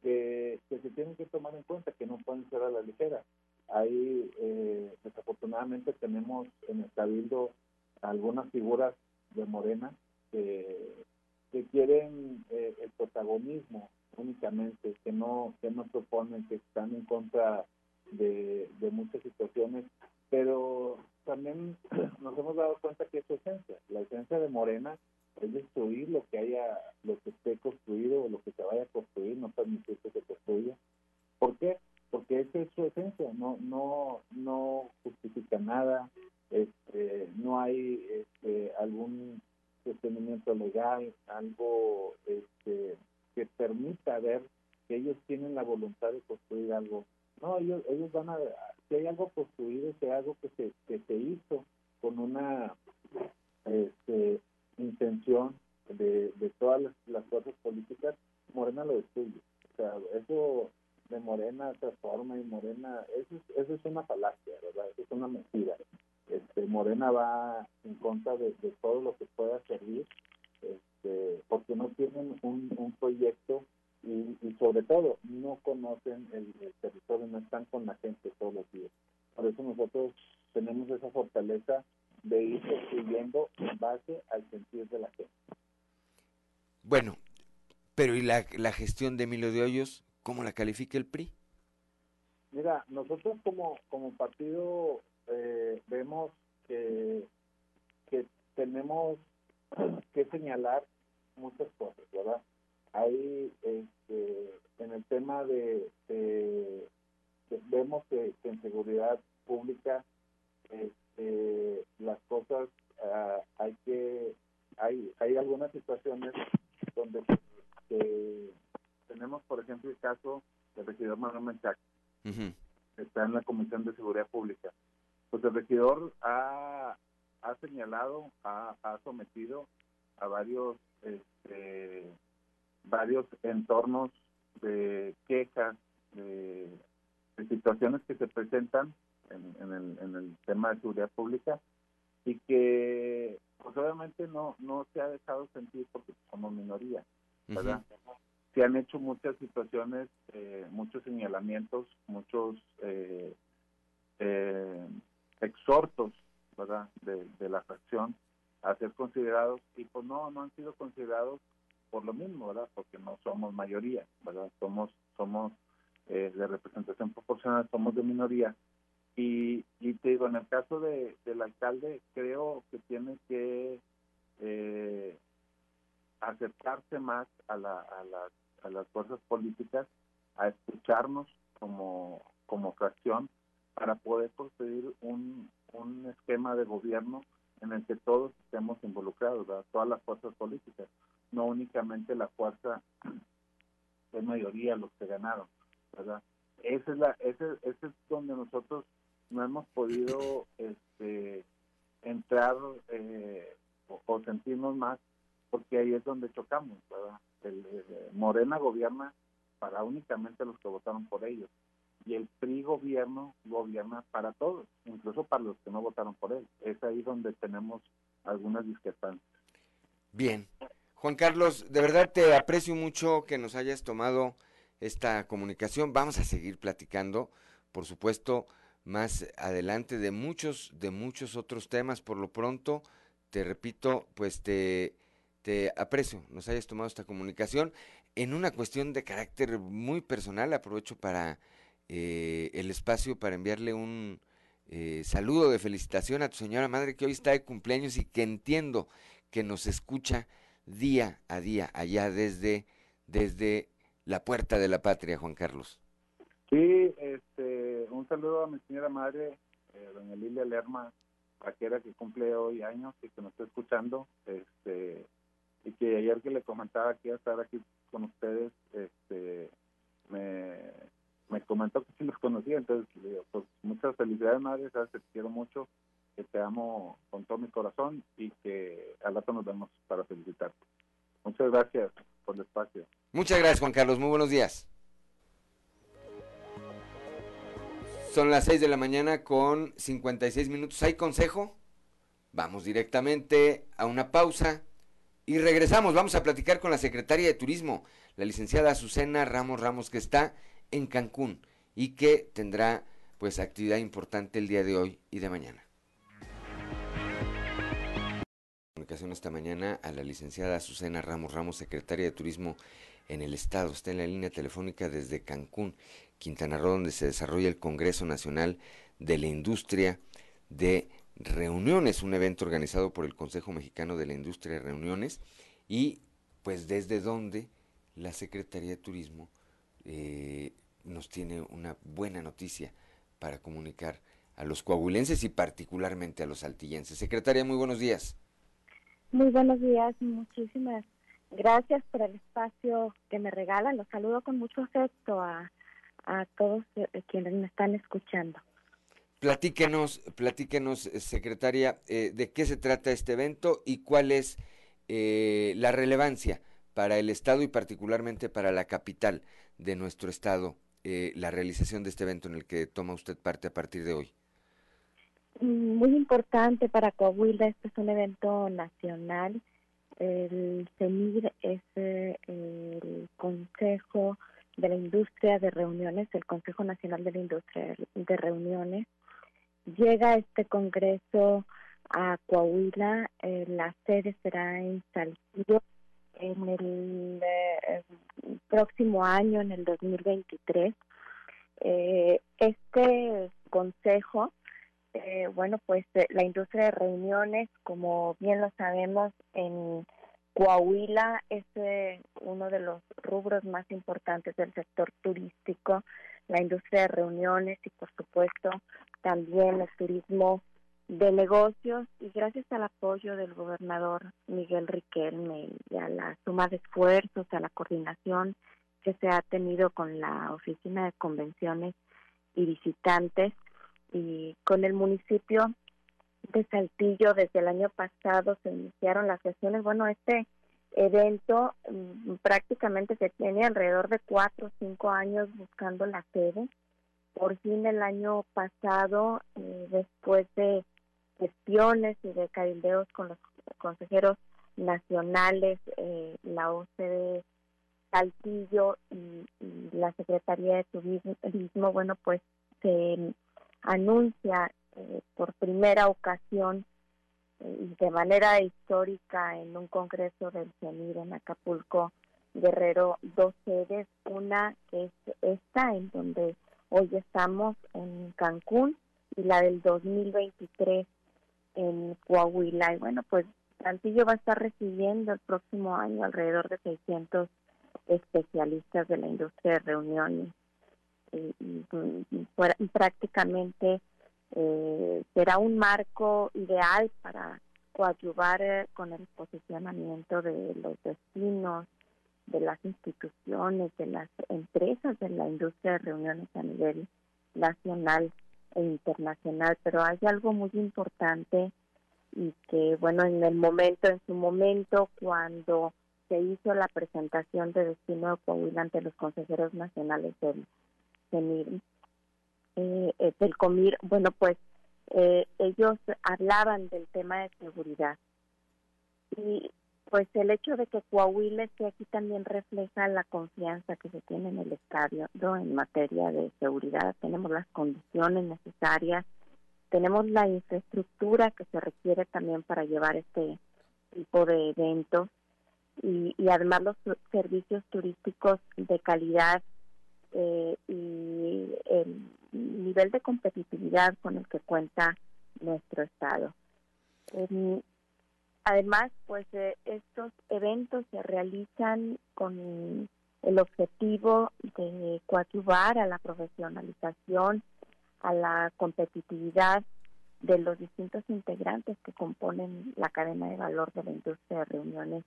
que, que se tienen que tomar en cuenta, que no pueden ser a la ligera. Ahí, eh, desafortunadamente, tenemos en el Cabildo algunas figuras de Morena que, quieren eh, el protagonismo únicamente, que no, que no proponen, que están en contra de, de muchas situaciones, pero también nos hemos dado cuenta que es su esencia. La esencia de Morena es destruir lo que haya, lo que esté construido o lo que se vaya a construir, no permitir que se construya. ¿Por qué? Porque esa es su esencia, no, no, no justifica nada, este, no hay este, algún sostenimiento legal, algo este, que permita ver que ellos tienen la voluntad de construir algo. No, ellos, ellos van a, si hay algo construido, si hay algo que se, que se hizo con una este, intención de, de todas las, fuerzas políticas, Morena lo destruye. O sea, eso de Morena transforma y Morena, eso es, eso es una falacia, ¿verdad? Eso es una mentira. Este, Morena va en contra de, todo lo que pueda servir, este, porque no tienen un, un proyecto y, y, sobre todo no conocen el, el, territorio, no están con la gente todos los días. Por eso nosotros tenemos esa fortaleza de ir construyendo en base al sentir de la gente. Bueno, pero ¿y la, la gestión de Emilio de Hoyos? ¿Cómo la califica el PRI? Mira, nosotros como, como partido eh, vemos que, que tenemos que señalar muchas cosas, ¿verdad? Ahí este, en el tema de, vemos que, en seguridad pública este, las cosas uh, hay que hay hay algunas situaciones donde tenemos por ejemplo el caso del regidor Manuel Menchac está en la comisión de seguridad pública pues el regidor ha, ha señalado ha, ha sometido a varios este, varios entornos de quejas de, de situaciones que se presentan en, el, en el tema de seguridad pública y que pues obviamente no no se ha dejado sentir porque somos minoría, ¿verdad? Se han hecho muchas situaciones, eh, muchos señalamientos, muchos eh, eh, exhortos, ¿verdad? De, de la fracción a ser considerados y pues no, no han sido considerados por lo mismo, ¿verdad? Porque no somos mayoría, ¿verdad? Somos, somos de representación proporcional, somos de minoría y, y te digo, en el caso de, del alcalde, creo que tiene que eh, acercarse más a, la, a, la, a las fuerzas políticas, a escucharnos como, como fracción para poder construir un, un esquema de gobierno en el que todos estemos involucrados, todas las fuerzas políticas, no únicamente la fuerza de mayoría los que ganaron, ¿verdad? Esa es la, ese, ese es donde nosotros no hemos podido este, entrar eh, o, sentirnos más porque ahí es donde chocamos. El, Morena gobierna para únicamente los que votaron por ellos y el PRI gobierno gobierna para todos, incluso para los que no votaron por él. Es ahí donde tenemos algunas discrepancias. Bien. Juan Carlos, de verdad te aprecio mucho que nos hayas tomado esta comunicación. Vamos a seguir platicando, por supuesto, más adelante de muchos, de muchos otros temas. Por lo pronto, te repito, pues te, te aprecio, nos hayas tomado esta comunicación. En una cuestión de carácter muy personal, aprovecho para eh, el espacio para enviarle un eh, saludo de felicitación a tu señora madre que hoy está de cumpleaños y que entiendo que nos escucha día a día allá desde, desde la puerta de la patria, Juan Carlos. Sí, este, un saludo a mi señora madre, eh, doña Lilia Lerma, vaquera que cumple hoy años y que nos está escuchando, este, y que ayer que le comentaba que iba a estar aquí con ustedes, este, me, me comentó que sí los conocía, entonces le digo, pues muchas felicidades madre, te quiero mucho, que te amo con todo mi corazón y que al rato nos vemos para felicitarte. Muchas gracias por el espacio. Muchas gracias Juan Carlos, muy buenos días. Son las 6 de la mañana con 56 minutos. ¿Hay consejo? Vamos directamente a una pausa y regresamos. Vamos a platicar con la secretaria de Turismo, la licenciada Azucena Ramos Ramos, que está en Cancún y que tendrá pues actividad importante el día de hoy y de mañana. Comunicación esta mañana a la licenciada Azucena Ramos Ramos, secretaria de Turismo en el Estado. Está en la línea telefónica desde Cancún. Quintana Roo, donde se desarrolla el Congreso Nacional de la Industria de Reuniones, un evento organizado por el Consejo Mexicano de la Industria de Reuniones y pues desde donde la Secretaría de Turismo eh, nos tiene una buena noticia para comunicar a los coahuilenses y particularmente a los saltillenses. Secretaria, muy buenos días. Muy buenos días, muchísimas gracias por el espacio que me regalan. Los saludo con mucho afecto a, a todos eh, quienes me están escuchando. Platíquenos, platíquenos, eh, secretaria, eh, de qué se trata este evento y cuál es la relevancia para el Estado y particularmente para la capital de nuestro Estado, la realización de este evento en el que toma usted parte a partir de hoy. Muy importante para Coahuila, este es un evento nacional. El CENIR es el Consejo de la Industria de Reuniones, el Consejo Nacional de la Industria de Reuniones. Llega este congreso a Coahuila, eh, la sede será en Saltillo en el eh, próximo año, en el 2023. Eh, este consejo, bueno, pues la industria de reuniones, como bien lo sabemos, en Coahuila es eh, uno de los rubros más importantes del sector turístico, la industria de reuniones y por supuesto también el turismo de negocios. Y gracias al apoyo del gobernador Miguel Riquelme y a la suma de esfuerzos, a la coordinación que se ha tenido con la Oficina de Convenciones y Visitantes y con el municipio de Saltillo desde el año pasado se iniciaron las sesiones. Bueno, este evento mm, prácticamente se tiene alrededor de cuatro o cinco años buscando la sede. Por fin el año pasado, eh, después de gestiones y de cabildeos con los consejeros nacionales, eh, la OCDE Saltillo y, la Secretaría de Turismo, bueno, pues se anuncia eh, por primera ocasión eh, y de manera histórica en un congreso del CENIR en Acapulco, Guerrero, dos sedes, una que es esta en donde hoy estamos en Cancún y la del 2023 en Coahuila. Y bueno, pues Santillo va a estar recibiendo el próximo año alrededor de 600 especialistas de la industria de reuniones y, y prácticamente eh, será un marco ideal para coadyuvar eh, con el posicionamiento de los destinos, de las instituciones, de las empresas de la industria de reuniones a nivel nacional e internacional. Pero hay algo muy importante y que, bueno, en el momento, en su momento, cuando se hizo la presentación de Destino de Coahuila ante los consejeros nacionales del CENIR, eh, eh, del COMIR, bueno, pues eh, ellos hablaban del tema de seguridad. Y pues el hecho de que Coahuila esté aquí también refleja la confianza que se tiene en el estadio en materia de seguridad. Tenemos las condiciones necesarias, tenemos la infraestructura que se requiere también para llevar este tipo de eventos y, y además los servicios turísticos de calidad eh, y el nivel de competitividad con el que cuenta nuestro estado. Em, además, pues eh, estos eventos se realizan con el objetivo de coadyuvar a la profesionalización, a la competitividad de los distintos integrantes que componen la cadena de valor de la industria de reuniones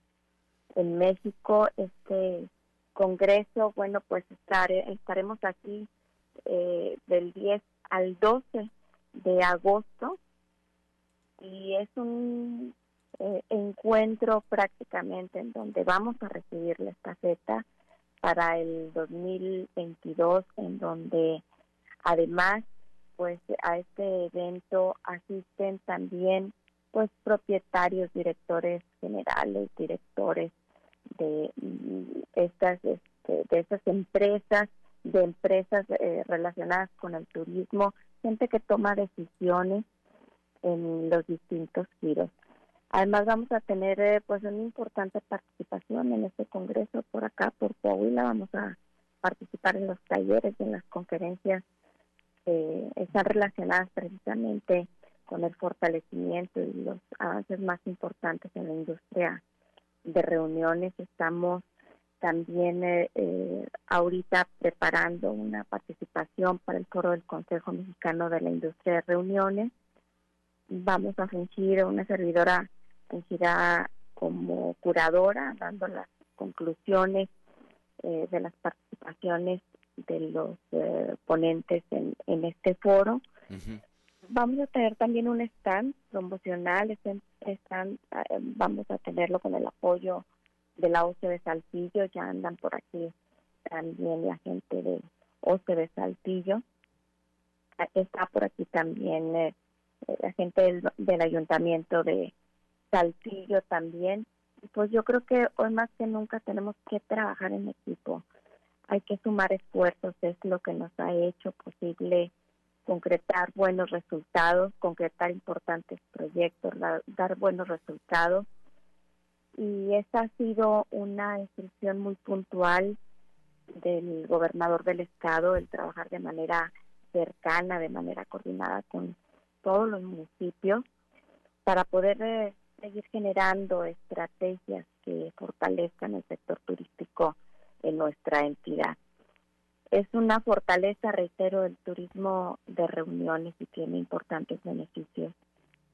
en México. Este Congreso, bueno, pues estaremos aquí eh, del 10 al 12 de agosto. Y es un eh, encuentro prácticamente en donde vamos a recibir la estafeta para el 2022, en donde además pues a este evento asisten también pues propietarios, directores generales, directores de estas este, de estas empresas, de empresas eh, relacionadas con el turismo, gente que toma decisiones en los distintos giros. Además vamos a tener eh, pues una importante participación en este congreso por acá, por Coahuila, vamos a participar en los talleres, en las conferencias que están relacionadas precisamente con el fortalecimiento y los avances más importantes en la industria de reuniones. Estamos también eh, eh, ahorita preparando una participación para el foro del Consejo Mexicano de la Industria de Reuniones. Vamos a fungir, una servidora fungirá como curadora, dando las conclusiones eh, de las participaciones de los ponentes en, en, este foro. Vamos a tener también un stand promocional, este stand vamos a tenerlo con el apoyo de la de Saltillo, ya andan por aquí también la gente de de Saltillo. Está por aquí también eh, la gente del, ayuntamiento de Saltillo también. Pues yo creo que hoy más que nunca tenemos que trabajar en equipo. Hay que sumar esfuerzos, es lo que nos ha hecho posible concretar buenos resultados, concretar importantes proyectos, dar buenos resultados y esa ha sido una instrucción muy puntual del gobernador del estado, el trabajar de manera cercana, de manera coordinada con todos los municipios para poder eh, seguir generando estrategias que fortalezcan el sector turístico en nuestra entidad. Es una fortaleza, reitero, el turismo de reuniones y tiene importantes beneficios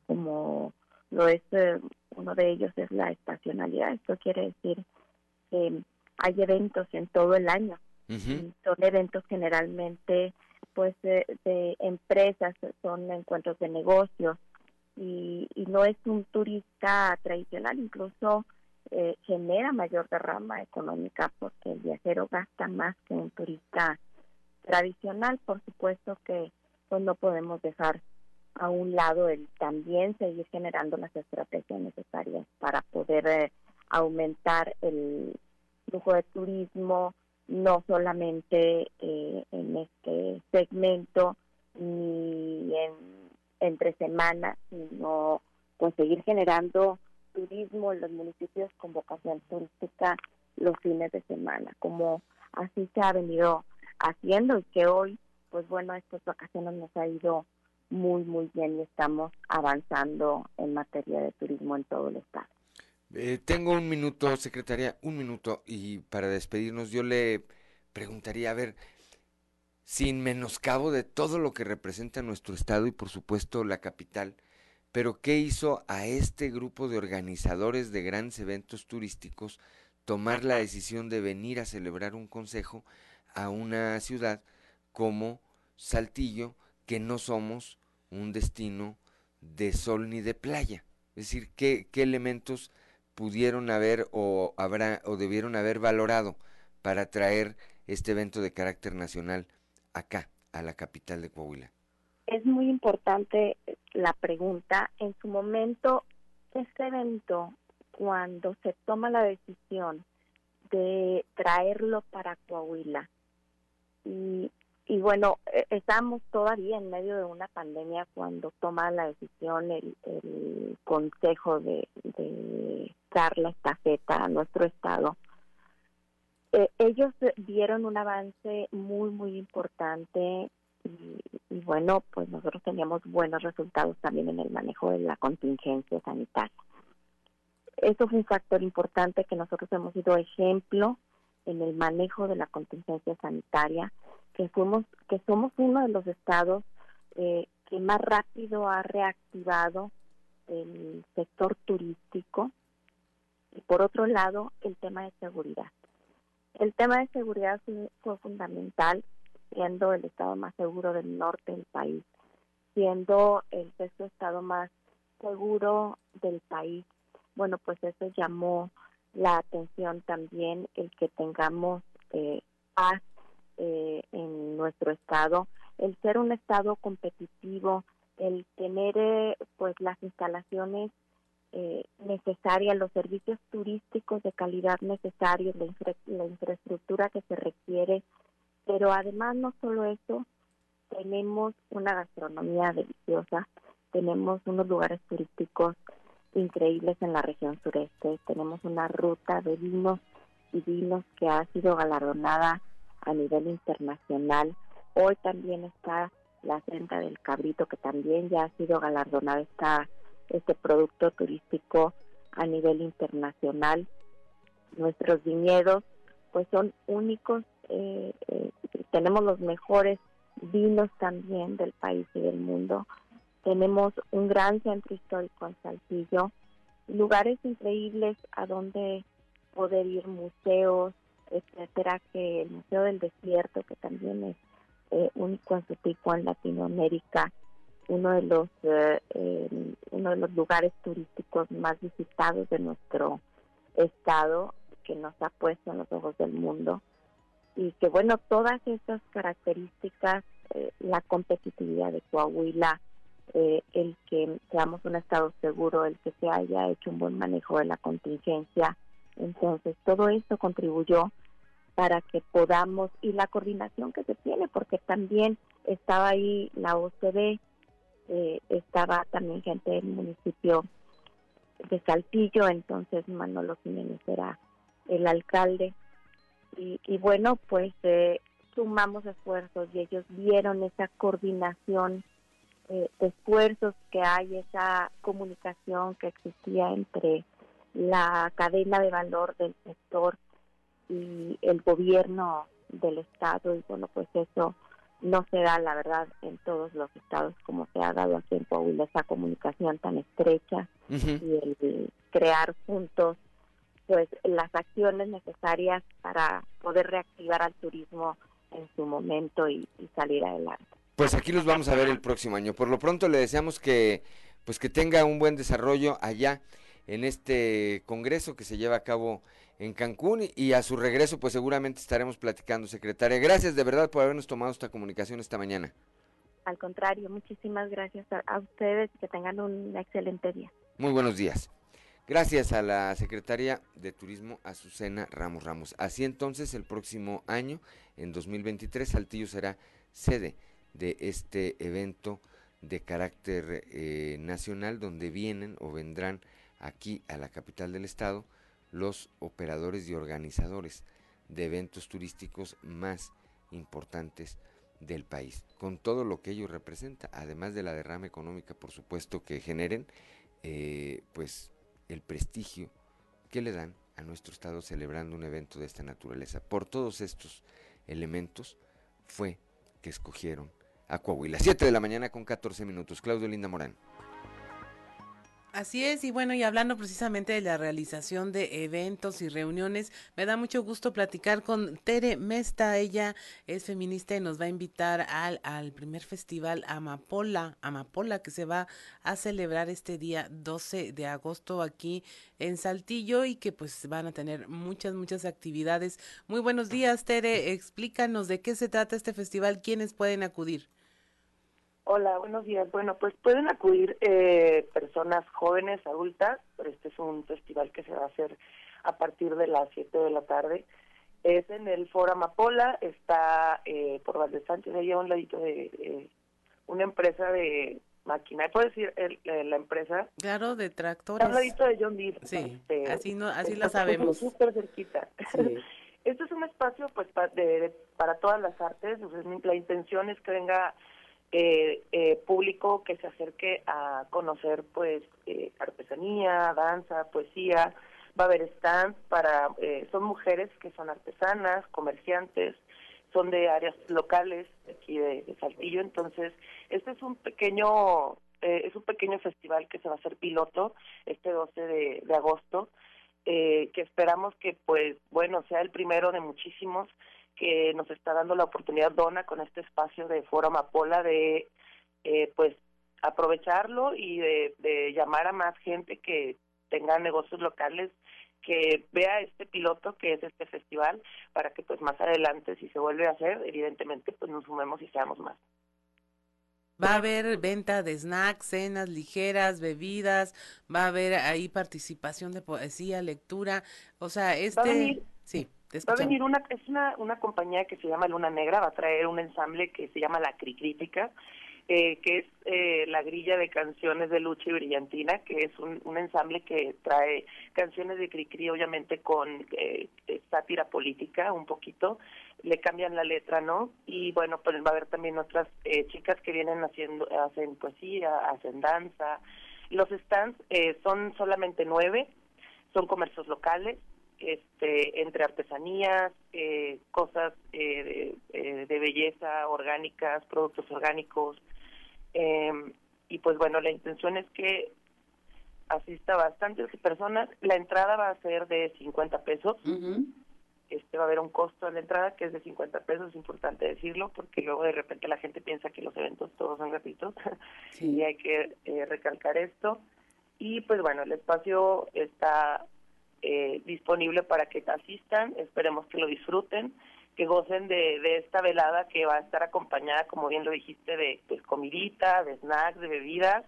como lo es eh, uno de ellos es la estacionalidad. Esto quiere decir que hay eventos en todo el año. Son eventos generalmente pues de, empresas, son encuentros de negocios y, no es un turista tradicional, incluso eh, genera mayor derrama económica porque el viajero gasta más que un turista tradicional. Por supuesto que pues no podemos dejar a un lado el también seguir generando las estrategias necesarias para poder eh, aumentar el flujo de turismo, no solamente eh, en este segmento ni en, entre semanas, sino pues seguir generando turismo en los municipios con vocación turística los fines de semana, como así se ha venido haciendo y que hoy, pues bueno, estas vacaciones nos ha ido muy, muy bien y estamos avanzando en materia de turismo en todo el estado. Eh, tengo un minuto, secretaria, un minuto, y para despedirnos yo le preguntaría, a ver, sin menoscabo de todo lo que representa nuestro estado y por supuesto la capital, pero ¿qué hizo a este grupo de organizadores de grandes eventos turísticos tomar la decisión de venir a celebrar un consejo a una ciudad como Saltillo, que no somos un destino de sol ni de playa. Es decir, ¿qué, qué elementos pudieron haber o, habrá, o debieron haber valorado para traer este evento de carácter nacional acá, a la capital de Coahuila? Es muy importante la pregunta. En su momento, este evento, cuando se toma la decisión de traerlo para Coahuila y y bueno, eh, estamos todavía en medio de una pandemia cuando toma la decisión el, Consejo de, dar la estafeta a nuestro Estado. Eh, ellos dieron un avance muy, muy importante y, y, bueno, pues nosotros teníamos buenos resultados también en el manejo de la contingencia sanitaria. Eso fue un factor importante que nosotros hemos sido ejemplo en el manejo de la contingencia sanitaria que fuimos que somos uno de los estados eh, que más rápido ha reactivado el sector turístico y por otro lado el tema de seguridad el tema de seguridad fue fundamental siendo el estado más seguro del norte del país siendo el sexto estado más seguro del país. Bueno pues eso llamó la atención también el que tengamos eh, paz eh, en nuestro estado, el ser un estado competitivo, el tener eh, pues las instalaciones eh, necesarias, los servicios turísticos de calidad necesarios, la, la infraestructura que se requiere, pero además no solo eso, tenemos una gastronomía deliciosa, tenemos unos lugares turísticos increíbles en la región sureste, tenemos una ruta de vinos y vinos que ha sido galardonada a nivel internacional. Hoy también está la senda del cabrito que también ya ha sido galardonada está este producto turístico a nivel internacional. Nuestros viñedos pues son únicos, eh, eh, tenemos los mejores vinos también del país y del mundo. Tenemos un gran centro histórico en Saltillo, lugares increíbles a donde poder ir, museos, etcétera, que el Museo del Desierto, que también es eh, único en su tipo en Latinoamérica, uno de los eh, uno de los lugares turísticos más visitados de nuestro estado, que nos ha puesto en los ojos del mundo y que bueno todas estas características, eh, la competitividad de Coahuila, el que seamos un estado seguro, el que se haya hecho un buen manejo de la contingencia, entonces todo esto contribuyó para que podamos, y la coordinación que se tiene, porque también estaba ahí la OCDE, eh, estaba también gente del municipio de Saltillo, entonces Manolo Jiménez era el alcalde. Y, bueno, pues eh, sumamos esfuerzos y ellos vieron esa coordinación eh, de esfuerzos que hay, esa comunicación que existía entre la cadena de valor del sector y el gobierno del estado. Y bueno pues eso no se da la verdad en todos los estados como se ha dado aquí en Coahuila esa comunicación tan estrecha y el crear juntos pues las acciones necesarias para poder reactivar al turismo en su momento y, y salir adelante. Pues aquí los vamos a ver el próximo año. Por lo pronto le deseamos que pues que tenga un buen desarrollo allá en este congreso que se lleva a cabo en Cancún y a su regreso pues seguramente estaremos platicando, secretaria. Gracias de verdad por habernos tomado esta comunicación esta mañana. Al contrario, muchísimas gracias a, ustedes y que tengan un excelente día. Muy buenos días. Gracias a la secretaria de Turismo Azucena Ramos Ramos. Así entonces el próximo año, en 2023, Saltillo será sede de este evento de carácter eh, nacional donde vienen o vendrán aquí a la capital del estado los operadores y organizadores de eventos turísticos más importantes del país, con todo lo que ello representa, además de la derrama económica, por supuesto, que generen, eh, pues el prestigio que le dan a nuestro estado celebrando un evento de esta naturaleza. Por todos estos elementos fue que escogieron a Coahuila. 7 de la mañana con 14 minutos. Claudio Linda Morán. Así es, y bueno, y hablando precisamente de la realización de eventos y reuniones, me da mucho gusto platicar con Tere Mesta, ella es feminista y nos va a invitar al, al primer festival Amapola, Amapola, que se va a celebrar este día 12 de agosto aquí en Saltillo y que pues van a tener muchas, muchas actividades. Muy buenos días, Tere, explícanos de qué se trata este festival, quiénes pueden acudir. Hola, buenos días. Bueno, pues pueden acudir eh, personas jóvenes, adultas, pero este es un festival que se va a hacer a partir de las 7 de la tarde. Es en el Foro Amapola, está eh, por Valdez Sánchez, ahí a un ladito de eh, una empresa de máquina. ¿Puedo decir la empresa? Claro, de tractores. Está ladito de John Deere. Sí, este, así, no, así la sabemos. Súper cerquita. Este es un espacio pues de, para todas las artes. la intención es que venga eh, eh, público que se acerque a conocer pues eh, artesanía, danza, poesía, va a haber stands para, eh, son mujeres que son artesanas, comerciantes, son de áreas locales aquí de, Saltillo, entonces este es un pequeño es un pequeño festival que se va a hacer piloto este 12 de, de agosto, que esperamos que pues bueno sea el primero de muchísimos que nos está dando la oportunidad Dona con este espacio de Foro Amapola de eh, pues aprovecharlo y de, llamar a más gente que tenga negocios locales que vea este piloto que es este festival para que pues más adelante si se vuelve a hacer evidentemente pues nos sumemos y seamos más. Va a haber venta de snacks, cenas ligeras, bebidas, va a haber ahí participación de poesía, lectura, o sea, este... sí, Va a venir una, es una, una compañía que se llama Luna Negra, va a traer un ensamble que se llama La Cricrítica, eh, que es eh, la grilla de canciones de Lucha y Brillantina, que es un, un ensamble que trae canciones de Cricri, obviamente con eh, eh, sátira política un poquito, le cambian la letra, ¿no? Y bueno, pues va a haber también otras eh, chicas que vienen haciendo, hacen poesía, hacen danza. Los stands eh, son solamente nueve, son comercios locales, este, entre artesanías, eh, cosas eh, de, eh, de belleza orgánicas, productos orgánicos. eh, y pues bueno, la intención es que asista bastantes personas. La entrada va a ser de 50 pesos. Este va a haber un costo de la entrada que es de 50 pesos, es importante decirlo, porque luego de repente la gente piensa que los eventos todos son gratuitos y hay que eh, recalcar esto. Y pues bueno, el espacio está eh, disponible para que asistan, esperemos que lo disfruten, que gocen de, de esta velada que va a estar acompañada, como bien lo dijiste, de pues, comidita, de snacks, de bebidas,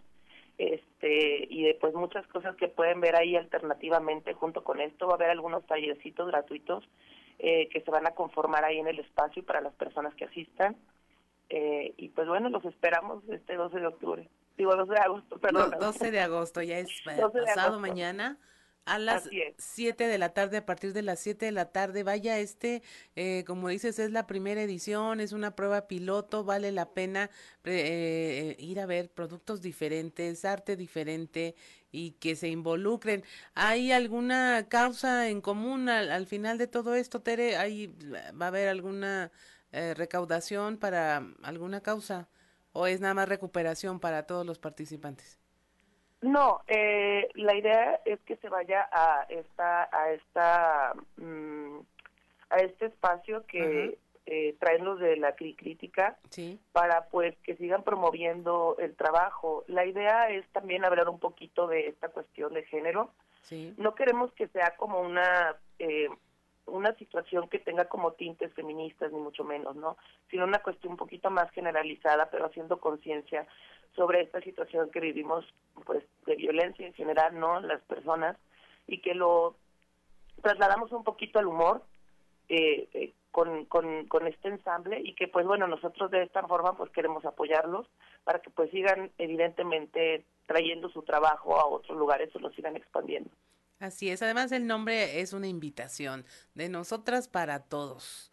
este y de pues muchas cosas que pueden ver ahí alternativamente junto con esto. Va a haber algunos tallercitos gratuitos eh, que se van a conformar ahí en el espacio para las personas que asistan. Eh, y pues bueno, los esperamos este 12 de octubre. Digo 12 de agosto, perdón. Do- 12 de agosto, ya es eh, 12 de pasado mañana a las Así es. 7 de la tarde, a partir de las 7 de la tarde. Vaya, este, eh, como dices, es la primera edición, es una prueba piloto, vale la pena eh, ir a ver productos diferentes, arte diferente y que se involucren. ¿Hay alguna causa en común al, al final de todo esto, Tere? ¿Hay, ¿Va a haber alguna eh, recaudación para alguna causa? ¿O es nada más recuperación para todos los participantes? No, eh, la idea es que se vaya a esta a esta mm, a este espacio que eh, traen los de la crítica Sí. para pues que sigan promoviendo el trabajo. La idea es también hablar un poquito de esta cuestión de género. Sí. No queremos que sea como una eh, una situación que tenga como tintes feministas ni mucho menos, ¿no? Sino una cuestión un poquito más generalizada, pero haciendo conciencia sobre esta situación que vivimos, pues, de violencia en general, ¿no? Las personas y que lo trasladamos un poquito al humor eh, eh, con, con, con este ensamble y que, pues, bueno, nosotros de esta forma, pues, queremos apoyarlos para que, pues, sigan evidentemente trayendo su trabajo a otros lugares o lo sigan expandiendo. Así es. Además, el nombre es una invitación de nosotras para todos.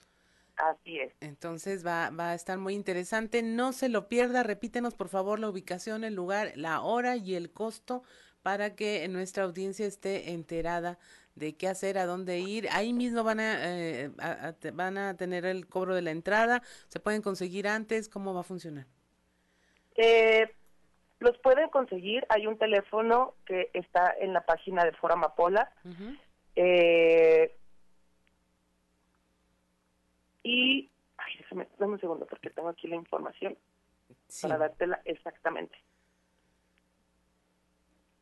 Así es. Entonces va, va a estar muy interesante. No se lo pierda. Repítenos, por favor, la ubicación, el lugar, la hora y el costo para que nuestra audiencia esté enterada de qué hacer, a dónde ir. Ahí mismo van a, eh, a- a te- van a tener el cobro de la entrada. Se pueden conseguir antes. ¿Cómo va a funcionar? Eh, los pueden conseguir. Hay un teléfono que está en la página de Foro Amapola. Eh, y, ay, déjame, dame un segundo porque tengo aquí la información para dártela exactamente.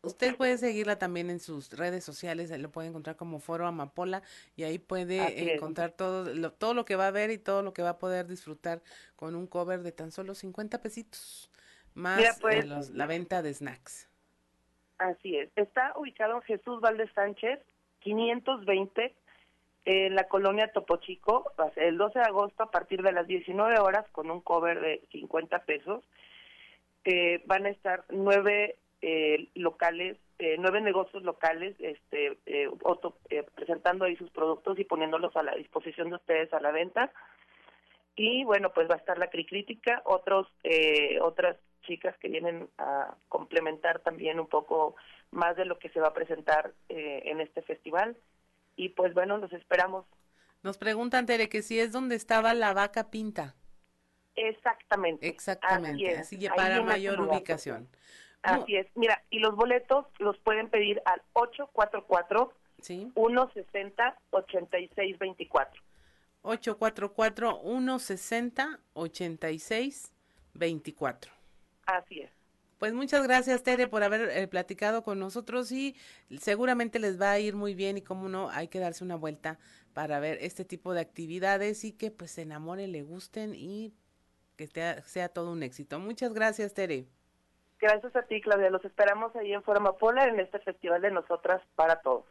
Usted puede seguirla también en sus redes sociales, ahí lo puede encontrar como Foro Amapola y ahí puede Así es. encontrar todo lo, todo lo que va a ver y todo lo que va a poder disfrutar con un cover de tan solo 50 pesitos, más Mira, eh, pues, los- la venta de snacks. Así es. Está ubicado en Jesús Valdez Sánchez, 520, en la colonia Topo Chico. El 12 de agosto a partir de las 19 horas con un cover de 50 pesos. Eh, van a estar nueve eh, locales, eh, nueve negocios locales este, eh, presentando ahí sus productos y poniéndolos a la disposición de ustedes a la venta. Y bueno, pues va a estar la Cricrítica, otros, otras chicas que vienen a complementar también un poco más de lo que se va a presentar en este festival. Y pues bueno, los esperamos. Nos preguntan, Tere, que si es donde estaba la vaca pinta. Exactamente. Exactamente, Así así, es, que para mayor ubicación. Así es. Mira, y los boletos los pueden pedir al 844 Sí. 160 8624. 844-160-8624. Así es. Pues muchas gracias, Tere, por haber eh, platicado con nosotros y seguramente les va a ir muy bien y como no, hay que darse una vuelta para ver este tipo de actividades y que pues se enamoren, le gusten y que sea todo un éxito. Muchas gracias, Tere. Gracias a ti, Claudia. Los esperamos ahí en Forma Polar en este festival de nosotras para todos.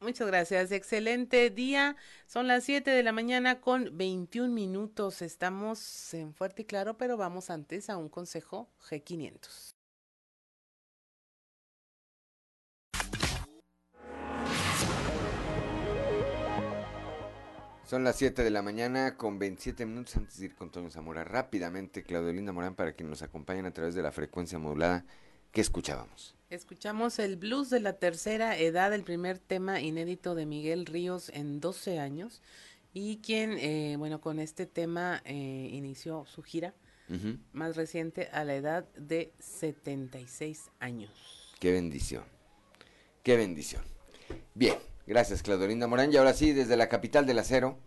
Muchas gracias. Excelente día. Son las 7 de la mañana con 21 minutos. Estamos en Fuerte y Claro, pero vamos antes a un consejo G500. Son las 7 de la mañana con 27 minutos antes de ir con Toño Zamora. Rápidamente, Claudio Linda Morán, para quienes nos acompañen a través de la frecuencia modulada ¿Qué escuchábamos? Escuchamos el blues de la tercera edad, el primer tema inédito de Miguel Ríos en 12 años y quien, eh, bueno, con este tema eh, inició su gira más reciente a la edad de 76 años. Qué bendición, qué bendición. Bien, gracias Claudolinda Morán y ahora sí, desde la capital del acero,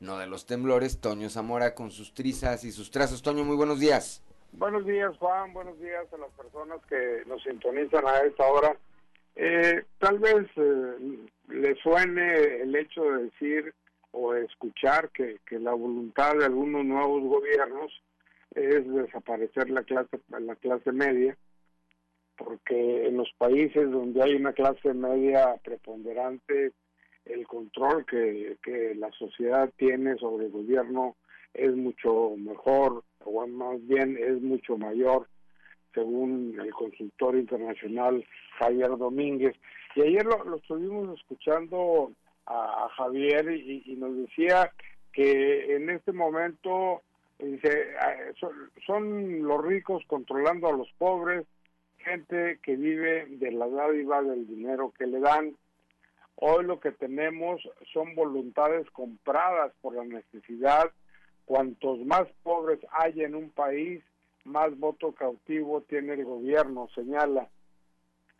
no de los temblores, Toño Zamora con sus trizas y sus trazos. Toño, muy buenos días. Buenos días, Juan. Buenos días a las personas que nos sintonizan a esta hora. Eh, tal vez eh, le suene el hecho de decir o escuchar que, la voluntad de algunos nuevos gobiernos es desaparecer la clase la clase media porque en los países donde hay una clase media preponderante el control que, que la sociedad tiene sobre el gobierno es mucho mejor o más bien es mucho mayor, según el consultor internacional Javier Domínguez. Y ayer lo, estuvimos escuchando a, Javier y, nos decía que en este momento dice, ah, son, los ricos controlando a los pobres, gente que vive de la dádiva del dinero que le dan. Hoy lo que tenemos son voluntades compradas por la necesidad Cuantos más pobres hay en un país, más voto cautivo tiene el gobierno, señala.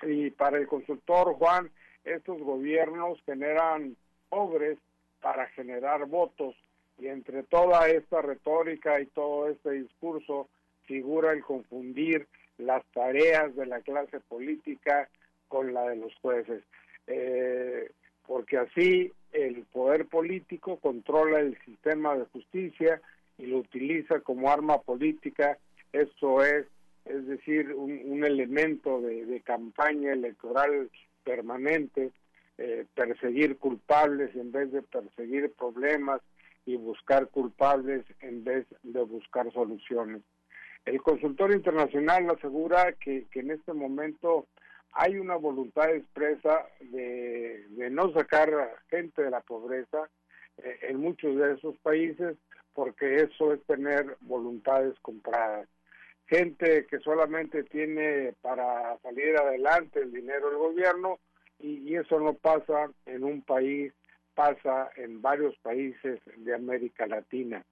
Y para el consultor Juan, estos gobiernos generan pobres para generar votos y entre toda esta retórica y todo este discurso figura el confundir las tareas de la clase política con la de los jueces, eh, porque así el poder político controla el sistema de justicia y lo utiliza como arma política. Esto es, es decir, un, elemento de, campaña electoral permanente, eh, perseguir culpables en vez de perseguir problemas y buscar culpables en vez de buscar soluciones. El consultor internacional asegura que, que en este momento hay una voluntad expresa de, no sacar gente de la pobreza eh, en muchos de esos países porque eso es tener voluntades compradas. Gente que solamente tiene para salir adelante el dinero del gobierno y, y eso no pasa en un país, pasa en varios países de América Latina.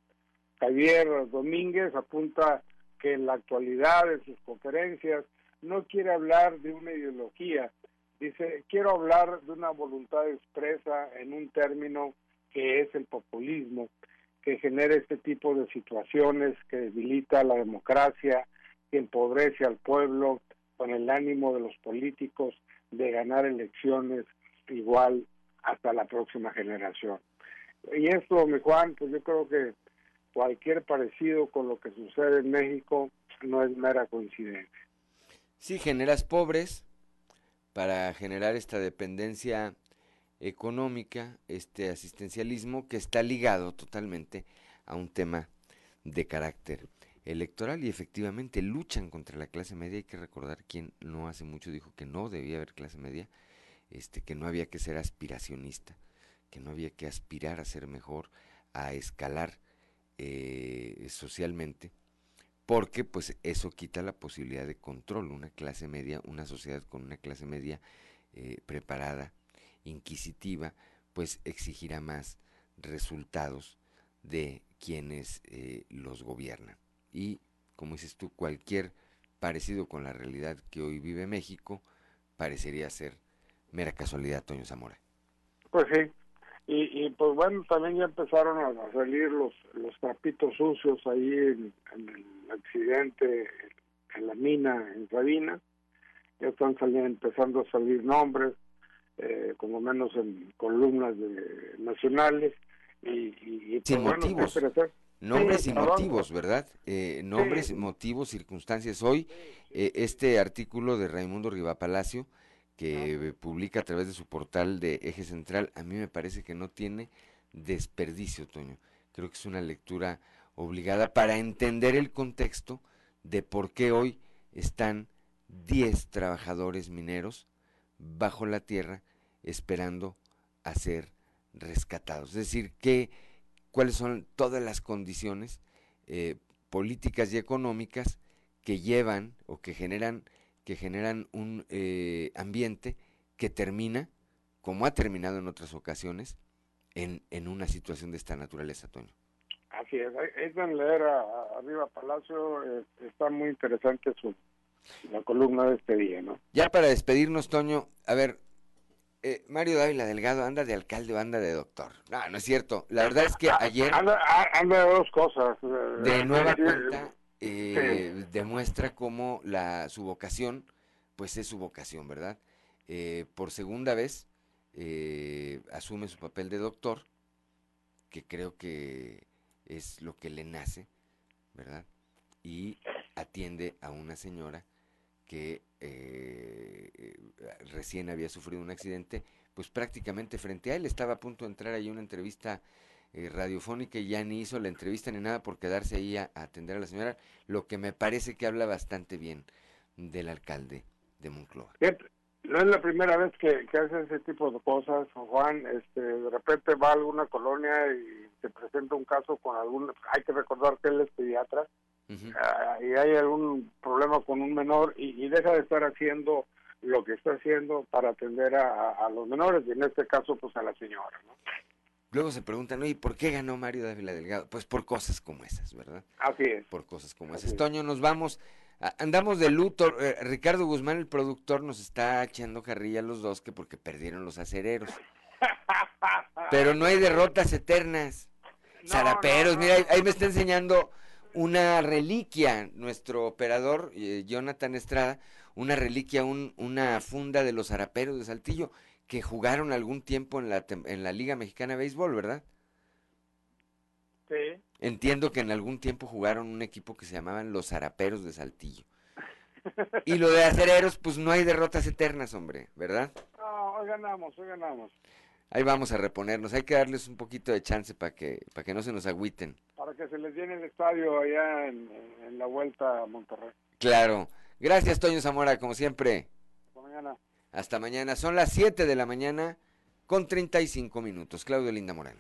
Javier Domínguez apunta que en la actualidad en sus conferencias no quiere hablar de una ideología, dice, quiero hablar de una voluntad expresa en un término que es el populismo, que genera este tipo de situaciones, que debilita la democracia, que empobrece al pueblo con el ánimo de los políticos de ganar elecciones igual hasta la próxima generación. Y esto, mi Juan, pues yo creo que cualquier parecido con lo que sucede en México no es mera coincidencia. Sí, generas pobres para generar esta dependencia económica, este asistencialismo que está ligado totalmente a un tema de carácter electoral y efectivamente luchan contra la clase media. Hay que recordar quien no hace mucho dijo que no debía haber clase media, este, que no había que ser aspiracionista, que no había que aspirar a ser mejor, a escalar eh, socialmente porque pues eso quita la posibilidad de control. Una clase media, una sociedad con una clase media eh, preparada, inquisitiva, pues exigirá más resultados de quienes eh, los gobiernan. Y, como dices tú, cualquier parecido con la realidad que hoy vive México parecería ser mera casualidad, Toño Zamora. Pues sí, y, pues bueno, también ya empezaron a salir los, los trapitos sucios ahí en, el accidente en la mina en Sabina. Ya están saliendo, empezando a salir nombres, eh, como menos en columnas de, nacionales. Y, y, sin pues, motivos. Nombres y motivos, ¿verdad? Eh, nombres, motivos, circunstancias. Hoy, eh, este artículo de Raimundo Rivapalacio, que publica a través de su portal de Eje Central, a mí me parece que no tiene desperdicio, Toño. Creo que es una lectura obligada para entender el contexto de por qué hoy están 10 trabajadores mineros bajo la tierra esperando a ser rescatados. Es decir, que cuáles son todas las condiciones eh, políticas y económicas que llevan o que generan, que generan un eh, ambiente que termina, como ha terminado en otras ocasiones, en, en una situación de esta naturaleza, Toño. Así es, es en leer a, arriba Palacio, eh, está muy interesante su la columna de este día, ¿no? Ya para despedirnos, Toño, a ver, eh, Mario Dávila Delgado anda de alcalde o anda de doctor. No, no es cierto. La verdad es que ayer... Anda, anda de dos cosas. Eh, de nueva cuenta, eh, demuestra cómo la, su vocación, pues es su vocación, ¿verdad? por segunda vez asume su papel de doctor, que creo que es lo que le nace, ¿verdad? Y atiende a una señora que eh, recién había sufrido un accidente, pues prácticamente frente a él estaba a punto de entrar ahí una entrevista eh, radiofónica y ya ni hizo la entrevista ni nada por quedarse ahí a, atender a la señora, lo que me parece que habla bastante bien del alcalde de Moncloa. No es la primera vez que, que hace ese tipo de cosas, Juan. Este, de repente va a alguna colonia y se presenta un caso con algún... Hay que recordar que él es pediatra Ah, y hay algún problema con un menor y, deja de estar haciendo lo que está haciendo para atender a, los menores y en este caso pues a la señora. Luego se preguntan, oye, ¿por qué ganó Mario Dávila Delgado? Pues por cosas como esas, ¿verdad? Así es. Por cosas como esas. Toño, nos vamos, andamos de luto. Eh, Ricardo Guzmán, el productor, nos está echando carrilla a los dos que porque perdieron los acereros. Pero no hay derrotas eternas. Zaraperos, mira, ahí me está enseñando una reliquia, nuestro operador eh, Jonathan Estrada, una reliquia, un, una funda de los araperos de Saltillo, que jugaron algún tiempo en la, en la Liga Mexicana de Béisbol, ¿verdad? Sí. Entiendo que en algún tiempo jugaron un equipo que se llamaban los Araperos de Saltillo. Y lo de acereros, pues no hay derrotas eternas, hombre, ¿verdad? No, hoy ganamos, hoy ganamos ahí vamos a reponernos. Hay que darles un poquito de chance para que, para que no se nos agüiten. Para que se les llene el estadio allá en, la vuelta a Monterrey. Claro. Gracias, Toño Zamora, como siempre. Hasta mañana. Hasta mañana. Son las 7 de la mañana con 35 minutos. Claudio Linda Morán.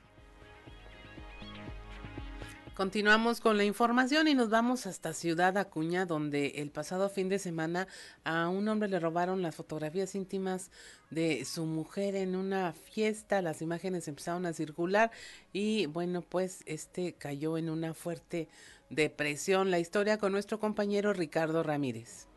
Continuamos con la información y nos vamos hasta Ciudad Acuña, donde el pasado fin de semana a un hombre le robaron las fotografías íntimas de su mujer en una fiesta. Las imágenes empezaron a circular y bueno, pues este cayó en una fuerte depresión. La historia con nuestro compañero Ricardo Ramírez.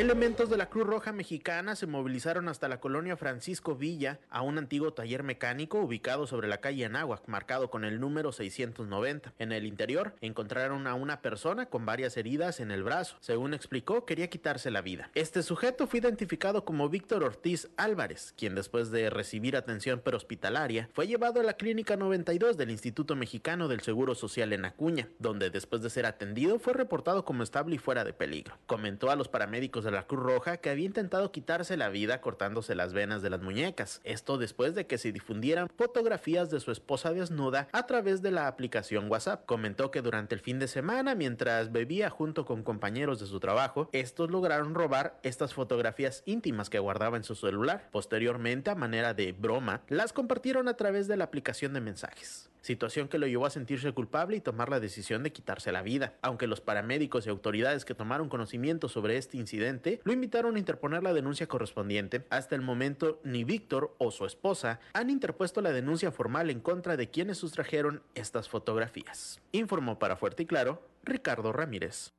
Elementos de la Cruz Roja Mexicana se movilizaron hasta la colonia Francisco Villa, a un antiguo taller mecánico ubicado sobre la calle Anáhuac, marcado con el número 690. En el interior encontraron a una persona con varias heridas en el brazo. Según explicó, quería quitarse la vida. Este sujeto fue identificado como Víctor Ortiz Álvarez, quien después de recibir atención prehospitalaria fue llevado a la Clínica 92 del Instituto Mexicano del Seguro Social en Acuña, donde después de ser atendido fue reportado como estable y fuera de peligro. Comentó a los paramédicos de la Cruz Roja que había intentado quitarse la vida cortándose las venas de las muñecas. Esto después de que se difundieran fotografías de su esposa desnuda a través de la aplicación WhatsApp. Comentó que durante el fin de semana, mientras bebía junto con compañeros de su trabajo, estos lograron robar estas fotografías íntimas que guardaba en su celular. Posteriormente, a manera de broma, las compartieron a través de la aplicación de mensajes situación que lo llevó a sentirse culpable y tomar la decisión de quitarse la vida. Aunque los paramédicos y autoridades que tomaron conocimiento sobre este incidente lo invitaron a interponer la denuncia correspondiente, hasta el momento ni Víctor o su esposa han interpuesto la denuncia formal en contra de quienes sustrajeron estas fotografías. Informó para Fuerte y Claro Ricardo Ramírez.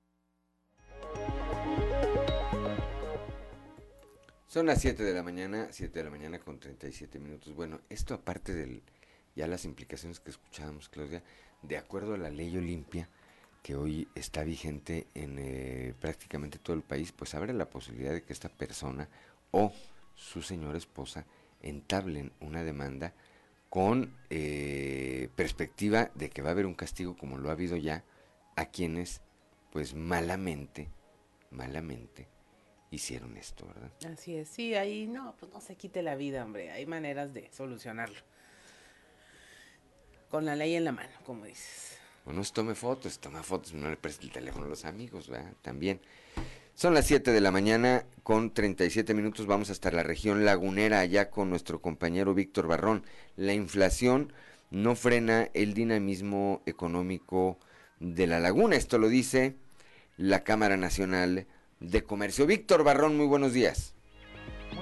Son las 7 de la mañana, 7 de la mañana con 37 minutos. Bueno, esto aparte del ya las implicaciones que escuchábamos, Claudia, de acuerdo a la ley Olimpia, que hoy está vigente en eh, prácticamente todo el país, pues abre la posibilidad de que esta persona o su señora esposa entablen una demanda con eh, perspectiva de que va a haber un castigo como lo ha habido ya a quienes pues malamente, malamente hicieron esto, ¿verdad? Así es, sí, ahí no, pues no se quite la vida, hombre, hay maneras de solucionarlo. Con la ley en la mano, como dices. Bueno, es tome fotos, toma fotos, no le preste el teléfono a los amigos, ¿verdad? También. Son las 7 de la mañana con 37 minutos, vamos hasta la región lagunera, allá con nuestro compañero Víctor Barrón. La inflación no frena el dinamismo económico de la laguna, esto lo dice la Cámara Nacional de Comercio. Víctor Barrón, muy buenos días.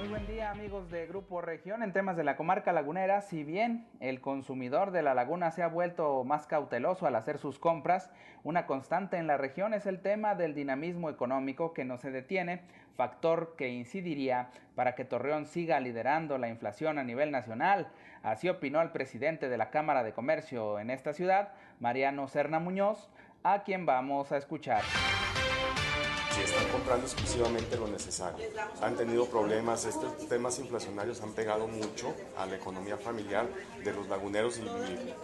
Muy buen día amigos de Grupo Región en temas de la comarca lagunera. Si bien el consumidor de la laguna se ha vuelto más cauteloso al hacer sus compras, una constante en la región es el tema del dinamismo económico que no se detiene, factor que incidiría para que Torreón siga liderando la inflación a nivel nacional. Así opinó el presidente de la Cámara de Comercio en esta ciudad, Mariano Serna Muñoz, a quien vamos a escuchar están comprando exclusivamente lo necesario. Han tenido problemas, estos temas inflacionarios han pegado mucho a la economía familiar de los laguneros y,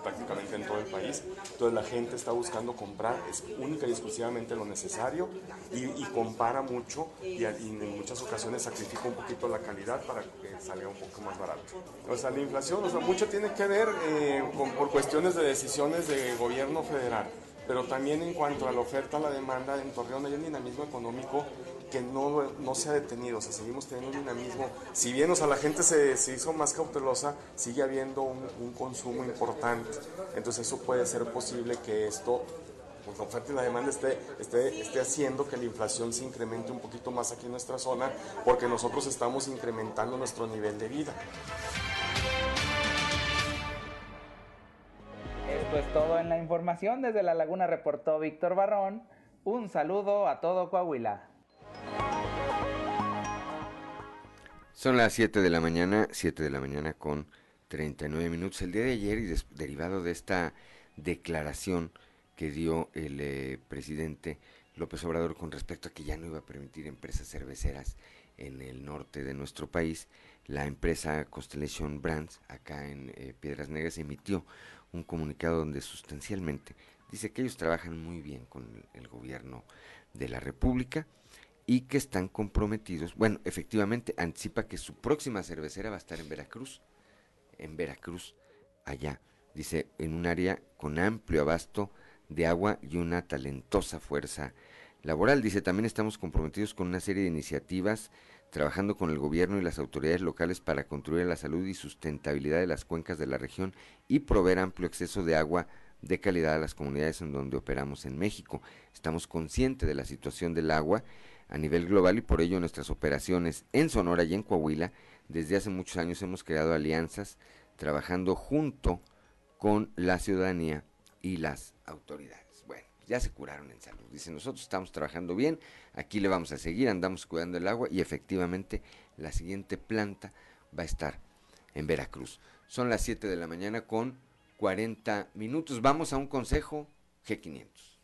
prácticamente en todo el país. Entonces la gente está buscando comprar es única y exclusivamente lo necesario y, compara mucho y, en muchas ocasiones sacrifica un poquito la calidad para que salga un poco más barato. O sea, la inflación, o sea, mucho tiene que ver eh, con, por cuestiones de decisiones de gobierno federal pero también en cuanto a la oferta, la demanda, en Torreón hay un dinamismo económico que no, no se ha detenido, o sea, seguimos teniendo un dinamismo, si bien o la gente se, se hizo más cautelosa, sigue habiendo un, consumo importante, entonces eso puede ser posible que esto, pues la oferta y la demanda esté, esté, esté haciendo que la inflación se incremente un poquito más aquí en nuestra zona, porque nosotros estamos incrementando nuestro nivel de vida. Esto es todo en la información. Desde La Laguna reportó Víctor Barrón. Un saludo a todo Coahuila. Son las 7 de la mañana, 7 de la mañana con 39 minutos. El día de ayer y derivado de esta declaración que dio el eh, presidente López Obrador con respecto a que ya no iba a permitir empresas cerveceras en el norte de nuestro país, la empresa Constellation Brands, acá en eh, Piedras Negras, emitió un comunicado donde sustancialmente dice que ellos trabajan muy bien con el, gobierno de la República y que están comprometidos, bueno, efectivamente anticipa que su próxima cervecera va a estar en Veracruz, en Veracruz, allá, dice, en un área con amplio abasto de agua y una talentosa fuerza laboral. Dice, también estamos comprometidos con una serie de iniciativas trabajando con el gobierno y las autoridades locales para construir la salud y sustentabilidad de las cuencas de la región y proveer amplio acceso de agua de calidad a las comunidades en donde operamos en México. Estamos conscientes de la situación del agua a nivel global y por ello nuestras operaciones en Sonora y en Coahuila desde hace muchos años hemos creado alianzas trabajando junto con la ciudadanía y las autoridades ya se curaron en salud. Dice, nosotros estamos trabajando bien, aquí le vamos a seguir, andamos cuidando el agua y efectivamente la siguiente planta va a estar en Veracruz. Son las 7 de la mañana con 40 minutos. Vamos a un consejo G500.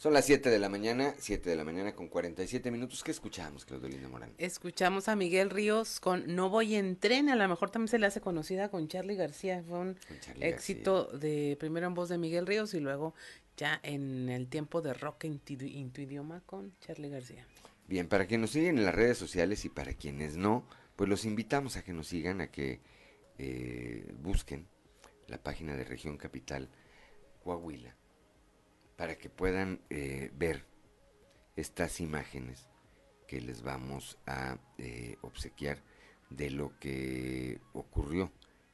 Son las 7 de la mañana, 7 de la mañana con 47 minutos. ¿Qué escuchamos, Claudelina Morán? Escuchamos a Miguel Ríos con No voy en tren. A lo mejor también se le hace conocida con Charlie García. Fue un éxito de primero en voz de Miguel Ríos y luego ya en el tiempo de rock en tu, idioma con Charlie García. Bien, para quienes nos siguen en las redes sociales y para quienes no, pues los invitamos a que nos sigan, a que eh, busquen la página de Región Capital Coahuila para que puedan eh, ver estas imágenes que les vamos a eh, obsequiar de lo que ocurrió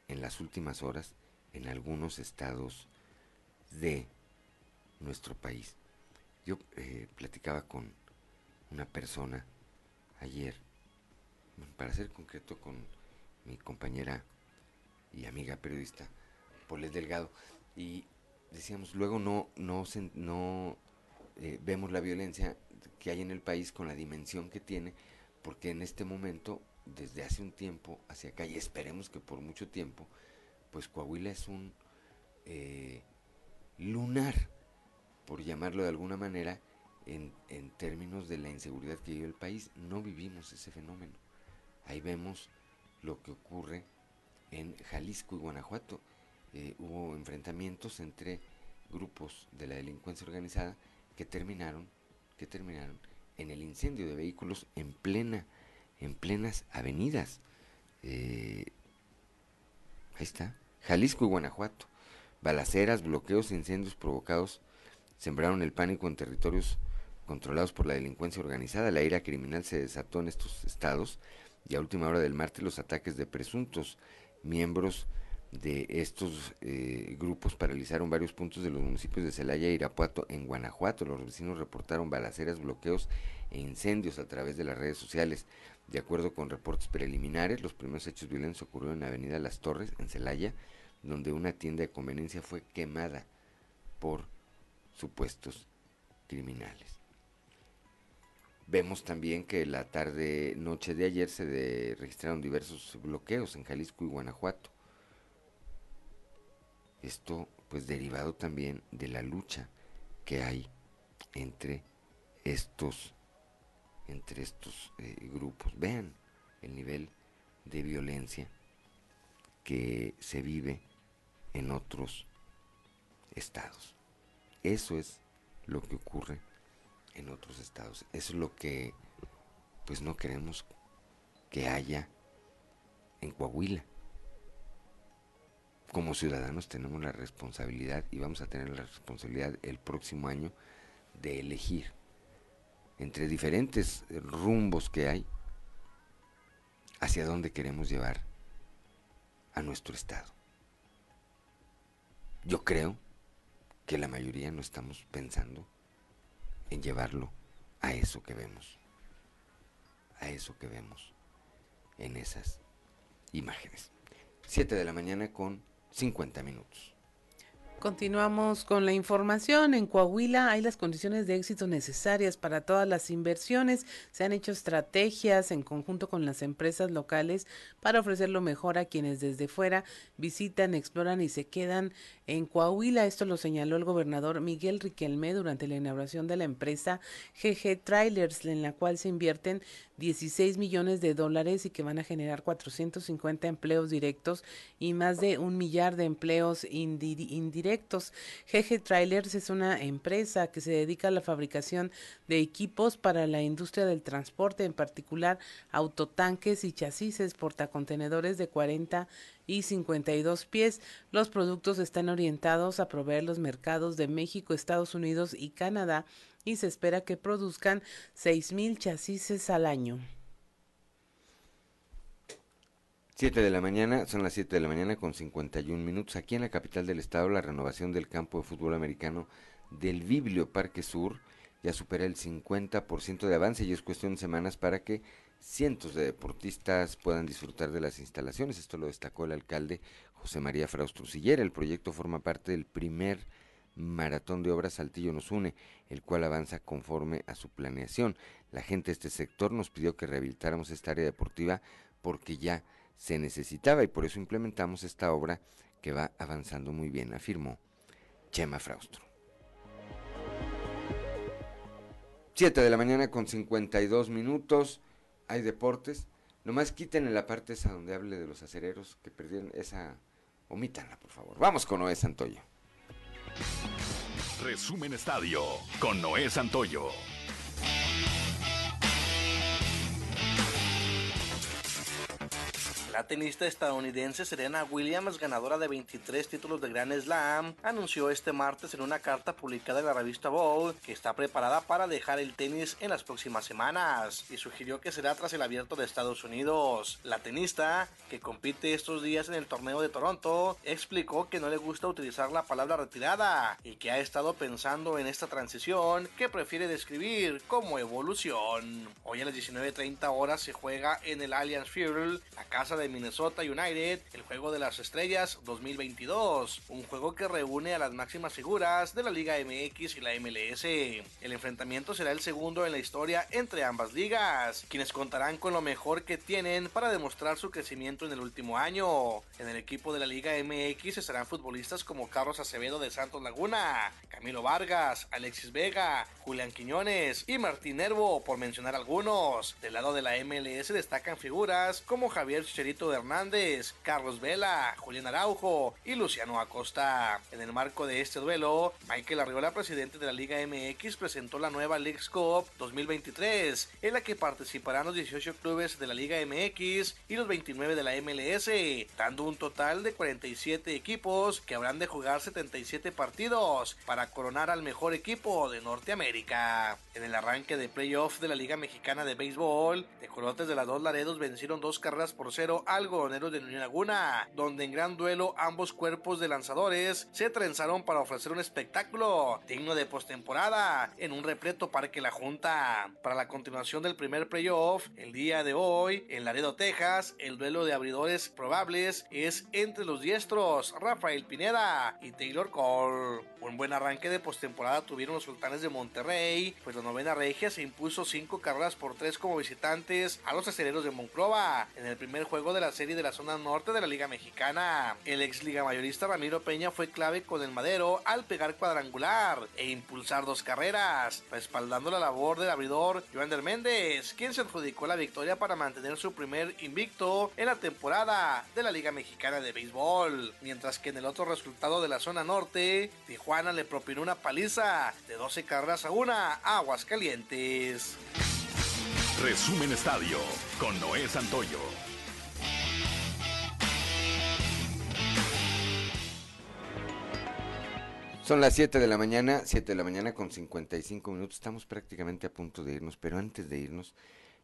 en las últimas horas en algunos estados de nuestro país. Yo eh, platicaba con una persona ayer, para ser concreto con mi compañera y amiga periodista, Polet Delgado, y decíamos, luego no, no, eh, vemos la violencia que hay en el país con la dimensión que tiene, porque en este momento, desde hace un tiempo hacia acá, y esperemos que por mucho tiempo, pues Coahuila es un eh, lunar, por llamarlo de alguna manera, en, en términos de la inseguridad que vive el país. No vivimos ese fenómeno. Ahí vemos lo que ocurre en Jalisco y Guanajuato. Eh, hubo enfrentamientos entre grupos de la delincuencia organizada que terminaron, que terminaron en el incendio de vehículos en plena, en plenas avenidas. Eh, ahí está, Jalisco y Guanajuato. Balaceras, bloqueos e incendios provocados sembraron el pánico en territorios controlados por la delincuencia organizada. La ira criminal se desató en estos estados y a última hora del martes los ataques de presuntos miembros de estos eh, grupos paralizaron varios puntos de los municipios de Celaya e Irapuato en Guanajuato. Los vecinos reportaron balaceras, bloqueos e incendios a través de las redes sociales. De acuerdo con reportes preliminares, los primeros hechos violentos ocurrieron en la avenida Las Torres, en Celaya, donde una tienda de conveniencia fue quemada por supuestos criminales. Vemos también que la tarde noche de ayer se registraron diversos bloqueos en Jalisco y Guanajuato. Esto pues derivado también de la lucha que hay entre estos entre estos eh, grupos. Vean el nivel de violencia que se vive en otros estados. Eso es lo que ocurre en otros estados. Eso es lo que pues no queremos que haya en Coahuila. Como ciudadanos tenemos la responsabilidad y vamos a tener la responsabilidad el próximo año de elegir entre diferentes rumbos que hay hacia dónde queremos llevar a nuestro estado. Yo creo que la mayoría no estamos pensando en llevarlo a eso que vemos, a eso que vemos en esas imágenes. Siete de la mañana con 50 minutos. Continuamos con la información. En Coahuila hay las condiciones de éxito necesarias para todas las inversiones. Se han hecho estrategias en conjunto con las empresas locales para ofrecer lo mejor a quienes desde fuera visitan, exploran y se quedan en Coahuila. Esto lo señaló el gobernador Miguel Riquelme durante la inauguración de la empresa GG Trailers, en la cual se invierten 16 millones de dólares y que van a generar 450 empleos directos y más de un millar de empleos indirectos. GG Trailers es una empresa que se dedica a la fabricación de equipos para la industria del transporte, en particular autotanques y chasis portacontenedores de 40 y 52 pies. Los productos están orientados a proveer los mercados de México, Estados Unidos y Canadá y se espera que produzcan 6.000 chasis al año. 7 de la mañana, son las 7 de la mañana con 51 minutos. Aquí en la capital del estado, la renovación del campo de fútbol americano del Biblio Parque Sur ya supera el 50% de avance y es cuestión de semanas para que cientos de deportistas puedan disfrutar de las instalaciones. Esto lo destacó el alcalde José María Fraustro Siller. El proyecto forma parte del primer Maratón de Obras Saltillo nos une, el cual avanza conforme a su planeación. La gente de este sector nos pidió que rehabilitáramos esta área deportiva porque ya se necesitaba y por eso implementamos esta obra que va avanzando muy bien, afirmó Chema Fraustro. 7 de la mañana con 52 minutos, hay deportes. Nomás quiten en la parte esa donde hable de los acereros que perdieron esa, omítanla por favor. Vamos con Noé Santoyo. Resumen Estadio con Noé Santoyo. La tenista estadounidense Serena Williams, ganadora de 23 títulos de Grand Slam, anunció este martes en una carta publicada en la revista Vogue que está preparada para dejar el tenis en las próximas semanas y sugirió que será tras el abierto de Estados Unidos. La tenista, que compite estos días en el torneo de Toronto, explicó que no le gusta utilizar la palabra retirada y que ha estado pensando en esta transición que prefiere describir como evolución. Hoy a las 19.30 horas se juega en el Allianz Field, la casa de Minnesota United, el Juego de las Estrellas 2022, un juego que reúne a las máximas figuras de la Liga MX y la MLS. El enfrentamiento será el segundo en la historia entre ambas ligas, quienes contarán con lo mejor que tienen para demostrar su crecimiento en el último año. En el equipo de la Liga MX estarán futbolistas como Carlos Acevedo de Santos Laguna, Camilo Vargas, Alexis Vega, Julián Quiñones y Martín Nervo, por mencionar algunos. Del lado de la MLS destacan figuras como Javier Chicherito Chicharito Hernández, Carlos Vela, Julián Araujo y Luciano Acosta. En el marco de este duelo, Michael Arriola, presidente de la Liga MX, presentó la nueva Leagues Cup 2023, en la que participarán los 18 clubes de la Liga MX y los 29 de la MLS, dando un total de 47 equipos que habrán de jugar 77 partidos para coronar al mejor equipo de Norteamérica. En el arranque de playoff de la Liga Mexicana de Béisbol, de Colotes de las Dos Laredos vencieron dos carreras por cero al Goroneros de Unión Laguna, donde en gran duelo ambos cuerpos de lanzadores se trenzaron para ofrecer un espectáculo digno de postemporada en un repleto Parque La Junta. Para la continuación del primer playoff, el día de hoy, en Laredo, Texas, el duelo de abridores probables es entre los diestros Rafael Pineda y Taylor Cole. Un buen arranque de postemporada tuvieron los sultanes de Monterrey, pues la novena regia se impuso cinco carreras por tres como visitantes a los aceleros de Monclova en el primer juego de la serie de la zona norte de la Liga Mexicana. El ex liga mayorista Ramiro Peña fue clave con el madero al pegar cuadrangular e impulsar dos carreras, respaldando la labor del abridor Joander Méndez, quien se adjudicó la victoria para mantener su primer invicto en la temporada de la Liga Mexicana de Béisbol. Mientras que en el otro resultado de la zona norte, Tijuana le propinó una paliza de 12 carreras a una Aguascalientes. Resumen Estadio con Noé Santoyo. Son las 7 de la mañana, 7 de la mañana con 55 minutos. Estamos prácticamente a punto de irnos, pero antes de irnos,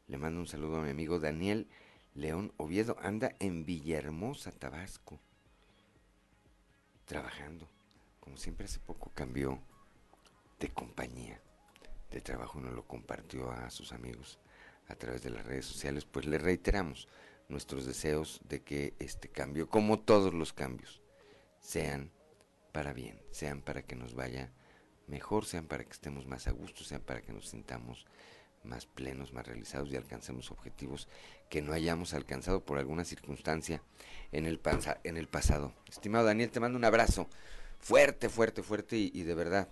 le mando un saludo a mi amigo Daniel León Oviedo. Anda en Villahermosa, Tabasco, trabajando. Como siempre, hace poco cambió de compañía de trabajo, no lo compartió a sus amigos a través de las redes sociales. Pues le reiteramos nuestros deseos de que este cambio, como todos los cambios, sean para bien, sean para que nos vaya mejor, sean para que estemos más a gusto, sean para que nos sintamos más plenos, más realizados y alcancemos objetivos que no hayamos alcanzado por alguna circunstancia en el, en el pasado. Estimado Daniel, te mando un abrazo fuerte, fuerte, fuerte y, y de verdad,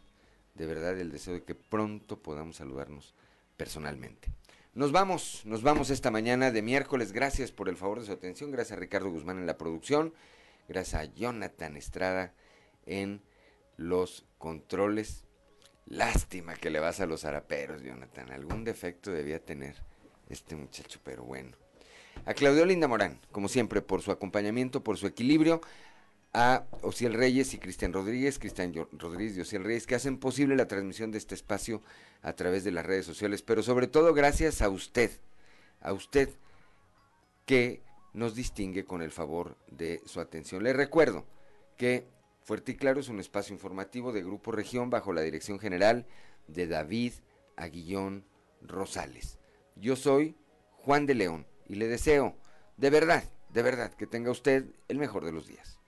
de verdad el deseo de que pronto podamos saludarnos personalmente. Nos vamos, nos vamos esta mañana de miércoles. Gracias por el favor de su atención. Gracias a Ricardo Guzmán en la producción. Gracias a Jonathan Estrada en los controles. Lástima que le vas a los haraperos, Jonathan. Algún defecto debía tener este muchacho, pero bueno. A Claudio Linda Morán, como siempre, por su acompañamiento, por su equilibrio. A Ociel Reyes y Cristian Rodríguez, Cristian Rodríguez y Ociel Reyes, que hacen posible la transmisión de este espacio a través de las redes sociales. Pero sobre todo gracias a usted, a usted que nos distingue con el favor de su atención. Le recuerdo que Fuerte y Claro es un espacio informativo de Grupo Región bajo la dirección general de David Aguillón Rosales. Yo soy Juan de León y le deseo de verdad, de verdad que tenga usted el mejor de los días.